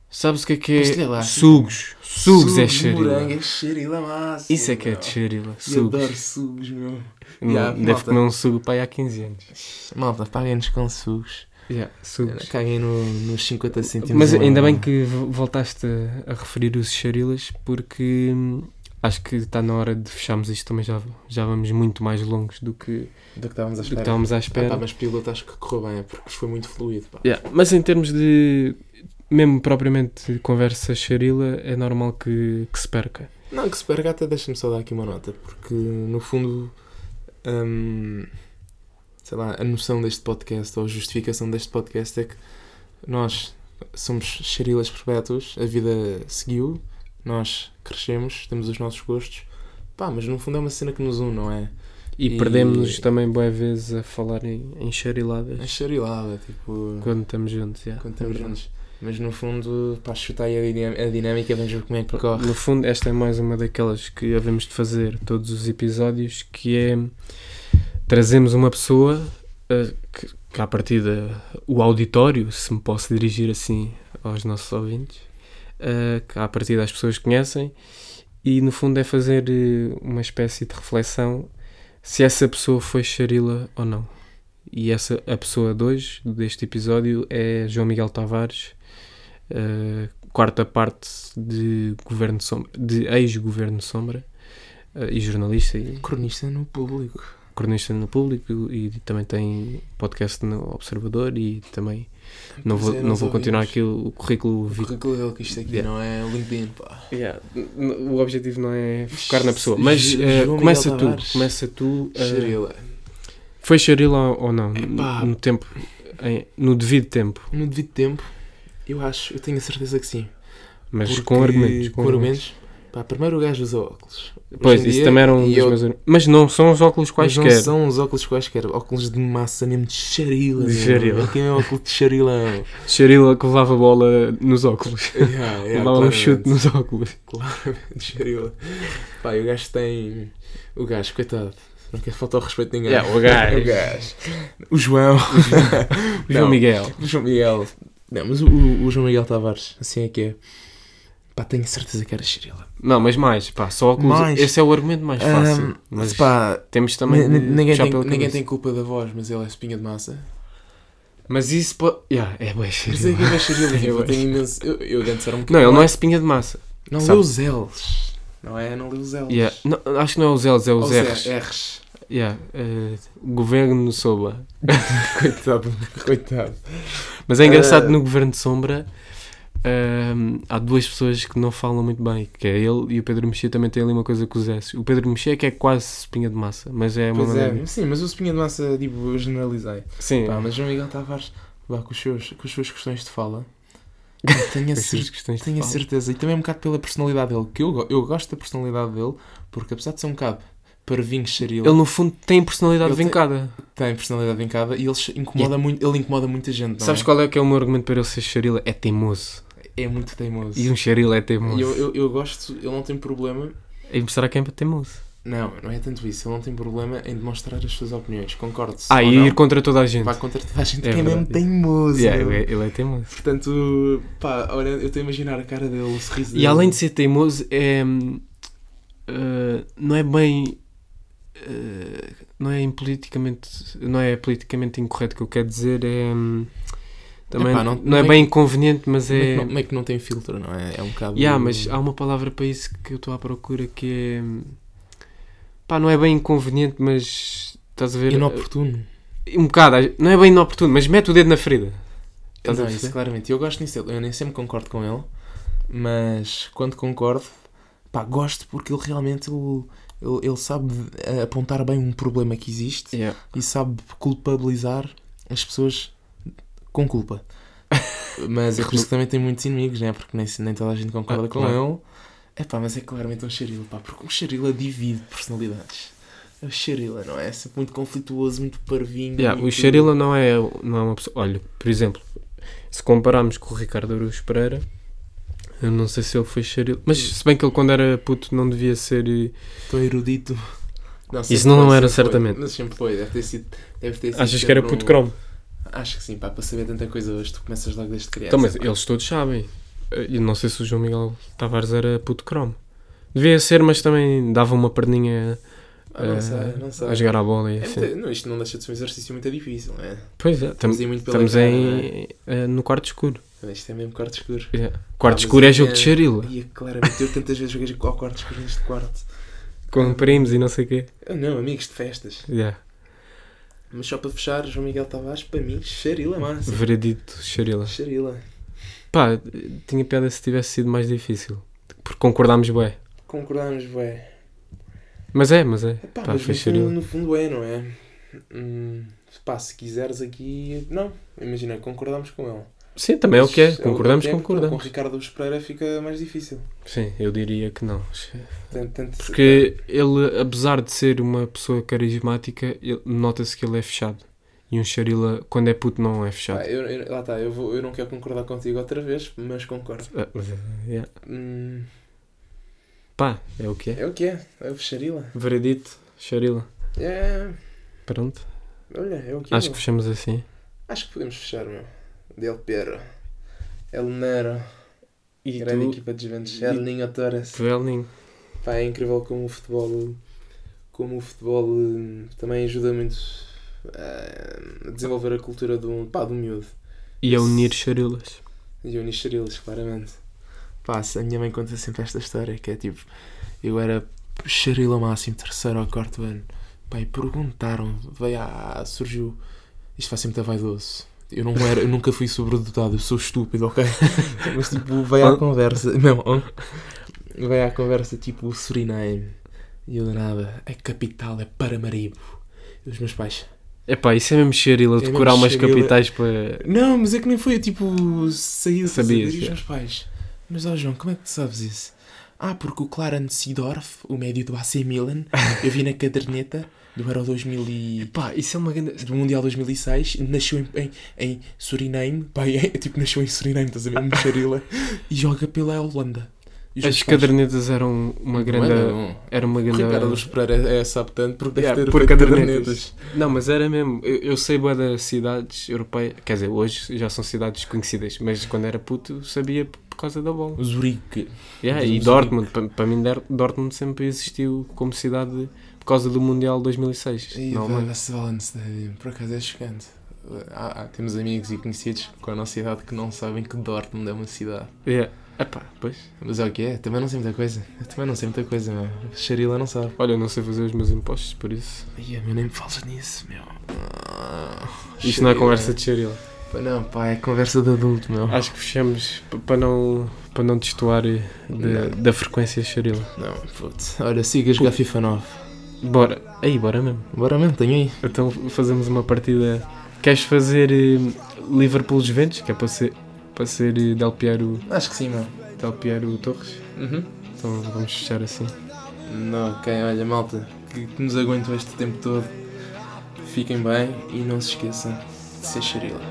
Sabes o que é que é? lá. Sugos. Sugos é xerila. morango é xerila máximo. Isso é que é de xerila. Sugos. adoro sugos, meu. Não, Yeah, deve malta. comer um sugo para aí há 15 anos. Malta, paguem-nos com sugos. Yeah, sugos. Caguem no, nos 50 cêntimos. Mas ainda bem que voltaste a, a referir os xerilas porque hum, acho que está na hora de fecharmos isto também já, já vamos muito mais longos do que, Do que estávamos à do que espera. estávamos à Ah, espera. pá, mas piloto acho que correu bem, é porque foi muito fluido. Yeah, Mas em termos de mesmo propriamente conversa xerila é normal que, que se perca. Não, que se perca até deixa-me só dar aqui uma nota, porque no fundo, hum, sei lá, a noção deste podcast ou a justificação deste podcast é que nós somos xerilas perpétuos, a vida seguiu, nós crescemos, temos os nossos gostos, pá, mas no fundo é uma cena que nos une, não é? E, E- perdemos-nos também boas vezes a falar em, em xeriladas É xerilada, tipo, quando estamos juntos. yeah. quando estamos juntos. Mas no fundo, pá, chuta aí a, a dinâmica, vamos ver como é que corre. No fundo, esta é mais uma daquelas que havemos de fazer todos os episódios, que é trazemos uma pessoa eh, que, que à partida o auditório, se me posso dirigir assim aos nossos ouvintes, eh, que à partida as pessoas conhecem, e no fundo é fazer eh, uma espécie de reflexão se essa pessoa foi Charila ou não. E essa, a pessoa 2 deste episódio é João Miguel Tavares, eh, quarta parte de governo sombra, de ex-governo sombra eh, e jornalista e Cronista no público. cronista no público e também tem podcast no Observador e também não vou, Pois é, não vou continuar aqui o, currículo O currículo dele que isto aqui Yeah. não é LinkedIn, pá. Yeah, O objetivo não é focar na pessoa, mas João começa tu, começa tu. foi Charila ou não? Epá. No tempo, em- no devido tempo, No devido tempo, eu acho, eu tenho a certeza que sim. mas Porque- com argumentos. Com argumentos. Pá, primeiro o gajo usa óculos. Pois, isso dia, também era um dos eu- meus argumentos. Mas não são os óculos Mas quaisquer. não são os óculos quaisquer, óculos de massa mesmo de xarila. De meu. xarila. Aqui é óculos de xarilão. Charila que levava a bola nos óculos. yeah, yeah, levava um chute nos óculos. Claramente, xarila. Pá, e o gajo tem. O gajo, coitado. Não quer faltar ao respeito de ninguém. Yeah, o gajo. o gajo. O João. O João Não. Miguel. O João Miguel. Não, mas o, o- João Miguel Tavares, assim é que é. Pá, tenho certeza que era xarila. Não, mas mais, pá, só óculos. Mais. Esse é o argumento mais fácil. Ahm, mas pá, temos também. Ninguém, tem, ninguém tem culpa da voz, mas ele é espinha de massa. Mas isso pode. Yeah, é bem Mas é que é. É Eu bué. tenho imenso. Eu, eu antes era um Não, bocadinho ele não é espinha de massa. Não sabe? lê os L's. Não é? Não lê os L's. Yeah. Não, acho que não é os L's, é os Os R's. R's. Yeah. eh, governo Soba. Coitado, coitado. Mas é engraçado Eh, no governo de Sombra. ahm, há duas pessoas que não falam muito bem, que é ele e o Pedro Mexia também tem ali uma coisa com os S. O Pedro Mexia é que é quase espinha de massa, mas é uma Pois maneira- é, sim, mas o espinha de massa, tipo, eu generalizei. Sim, Pá, mas João Miguel Tavares, vá, com, os seus, com as suas questões de fala, tenho a, cer- tenho a certeza, e também um bocado pela personalidade dele, que eu, eu gosto da personalidade dele, porque apesar de ser um bocado parvinho xaril, Ele no fundo tem personalidade Ele tem- vincada. tem personalidade vincada e ele incomoda, muito, ele incomoda muita gente, Sabes é? qual é que é o meu argumento para ele ser xarila? É teimoso. É muito teimoso. E um xarila é E teimoso. eu, eu, eu gosto, ele não tem problema E mostrar quem é teimoso. Não, não é tanto isso. Ele não tem problema em demonstrar as suas opiniões. Concordo. Ah, e ir contra toda a gente. Vai contra toda a gente É que é mesmo teimoso. Yeah, ele, é, ele é teimoso. Portanto, pá, olha, eu estou a imaginar a cara dele, o sorriso dele. E além de ser teimoso, é. uh, não é bem. Uh, não é politicamente. Não é politicamente incorreto que eu quero dizer, é. hum, também Epá, não, não- não é é bem inconveniente, mas é, é. que não, como é que não tem filtro, não é? É um bocado. Yeah, mas há uma palavra para isso que eu estou à procura que é. hum, Pá, não é bem inconveniente, mas. Estás a ver? Inoportuno. Um bocado, não é bem inoportuno, mas mete o dedo na ferida. Estás a Não, isso claramente. Eu gosto nisso. Eu nem sempre concordo com ele, mas quando concordo, Pá, gosto porque ele realmente ele, ele, ele sabe apontar bem um problema que existe Yeah. e sabe culpabilizar as pessoas com culpa. Mas é por isso que também tem muitos inimigos, né? Porque nem, nem toda a gente concorda Ah, com claro. ele. É pá, mas é claramente um Xarila, pá, porque um Xarila divide personalidades. É o Xarila, não é? É sempre muito conflituoso, muito parvinho. Yeah, o muito- Xarila não é, não é uma pessoa. Olha, por exemplo, se compararmos com o Ricardo Aruz Pereira, eu não sei se ele foi Xarila. Mas se bem que ele quando era puto não devia ser. eh, Tão erudito. Não, Isso não foi, era foi. certamente. Mas sempre foi, deve ter sido. Deve ter sido Achas que era puto um- cromo? Acho que sim, pá, para saber tanta coisa hoje, tu começas logo desde criança. Então, mas pá. eles todos sabem. Eh, Eu não sei se o João Miguel Tavares era puto cromo. Devia ser, mas também dava uma perninha Ah, não eh, sei, não sei. a jogar a bola e É assim. muito- não, isto não deixa de ser um exercício muito difícil, não é? Pois é, tam- Estamos cara, em, eh, no quarto escuro. É? Isto é mesmo quarto escuro. Yeah. Ah, Quarto mas escuro é é- jogo de Xarila. E é claramente, eu tantas vezes joguei ao quarto escuro neste quarto. Com primos e não sei o quê. Eu não, amigos de festas. Yeah. Mas só para fechar, João Miguel Tavares, para mim, Xarila, mano. Veredito Xarila. Xarila. Pá, tinha piada se tivesse sido mais difícil. Porque concordámos bem. Concordamos, bué. Mas é, mas é. Epá, Pá, mas foi no fundo, Xarila. no fundo é, não é? Hum, pá, se quiseres aqui... Não, imagina, concordamos com ele. Sim, também é o que é. Concordamos, ao tempo, Com concordamos. Ricardo Pereira fica mais difícil. Sim, eu diria que não. Tanto, tanto- Porque ele, apesar de ser uma pessoa carismática, nota-se que ele é fechado. E um Xarila, quando é puto, não é fechado. Pá, eu, eu- lá está, eu, vou, eu não quero concordar contigo outra vez, mas concordo. Ah, é, yeah. Hum, Pá, é o que é. é o que é, é o Xarila. Veredito, Xarila. É, Pronto. olha, é o que é. Acho que fechamos assim. Acho que podemos fechar, meu. Del Piero. El Nero. E Grande tu, equipa de Juventus. El Ninho Torres. Velning. Pá, é incrível como o futebol. Como o futebol hum, também ajuda muito eh, a desenvolver a cultura do, pá, do miúdo. E a unir Xarilas. E o Xarilas, claramente. Pá, a minha mãe conta sempre esta história, que é tipo, eu era Xarila máximo, terceiro ou quarto ano. Pá, e perguntaram, veio a, surgiu, isto vai ser muito vaidoso. Eu, não era, eu nunca fui sobredotado, eu sou estúpido, ok? Mas tipo, veio à conversa, não, veio à conversa tipo o Suriname. E eu de nada, a capital é Paramaribo. E os meus pais, Epá, isso é mesmo Xarila, É decorar umas capitais para. Não, mas é que nem foi, tipo, saiu Sabias, e os meus pais. Mas ó João, como é que tu sabes isso? Ah, porque o Clarence Seedorf, o médio do AC Milan, eu vi na caderneta do Euro 2000 e... Pá, isso é uma grande. do Mundial 2006, nasceu em, em, em Suriname, pá, é, tipo, nasceu em Suriname, estás a ver, um Xarila, e joga pela Holanda. As cadernetas eram uma grande. Não, Era uma O Ricardo grande. Luz Pereira é, sabe tanto porque deve Yeah, ter por feito cadernetas. Não, mas era mesmo. Eu, eu sei boa das cidades europeias. Quer dizer, hoje já são cidades conhecidas, mas quando era puto sabia por causa da bola. Zurique. Yeah, e o Dortmund, para, para mim, Dortmund sempre existiu como cidade causa do Mundial 2006. E Não, o mas- Westfalen Stadium, por acaso é chocante. Há- há- temos amigos e conhecidos com a nossa idade que não sabem que Dortmund é uma cidade. yeah. Epá, pois. Mas é o que é? Também não sei muita coisa. Eu também não sei muita coisa, meu. Xarila não sabe. Olha, eu não sei fazer os meus impostos, por isso. Ai, meu, nem me falas nisso, meu. Ah, Isto não é conversa de Xarila. Pá, Não, pá, é conversa de adulto, meu. Acho que fechamos para não, para não destoar de- Não. da frequência Xarila. Não, putz. Olha, siga a jogar FIFA 9. Bora. Aí, bora mesmo. Bora mesmo, tenho aí. Então fazemos uma partida. Queres fazer eh, Liverpool Juventus? Que é para ser, para ser eh, Del Piero, Acho que sim, meu. Del Piero Torres? Uhum. Então vamos fechar assim. Não, ok, olha, malta, que, que nos aguentam este tempo todo. Fiquem bem e não se esqueçam de ser Xarila.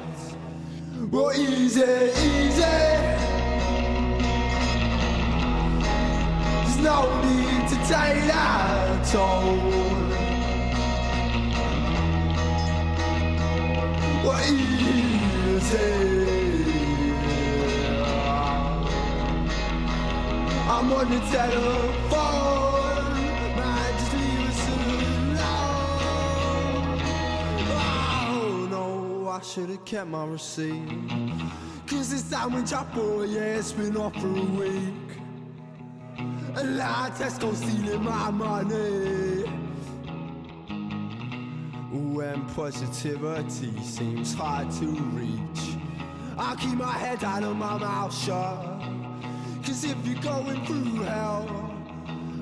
Well, easy, easy. No need to take that toll. Well, easy. I'm on the telephone. Man, just leave us alone. Oh no, I should have kept my receipt. Cause this time when Chop boy, yeah, it's been off for a week. Of Tesco stealing my money. When positivity seems hard to reach, I keep my head down and my mouth shut. Cause if you're going through hell,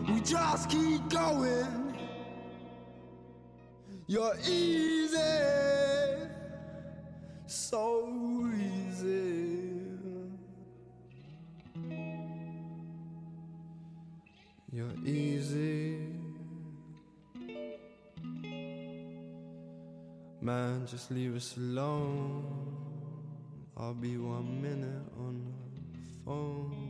We just keep going. You're easy, so easy. You're easy. Man, just leave us alone. I'll be one minute on the phone.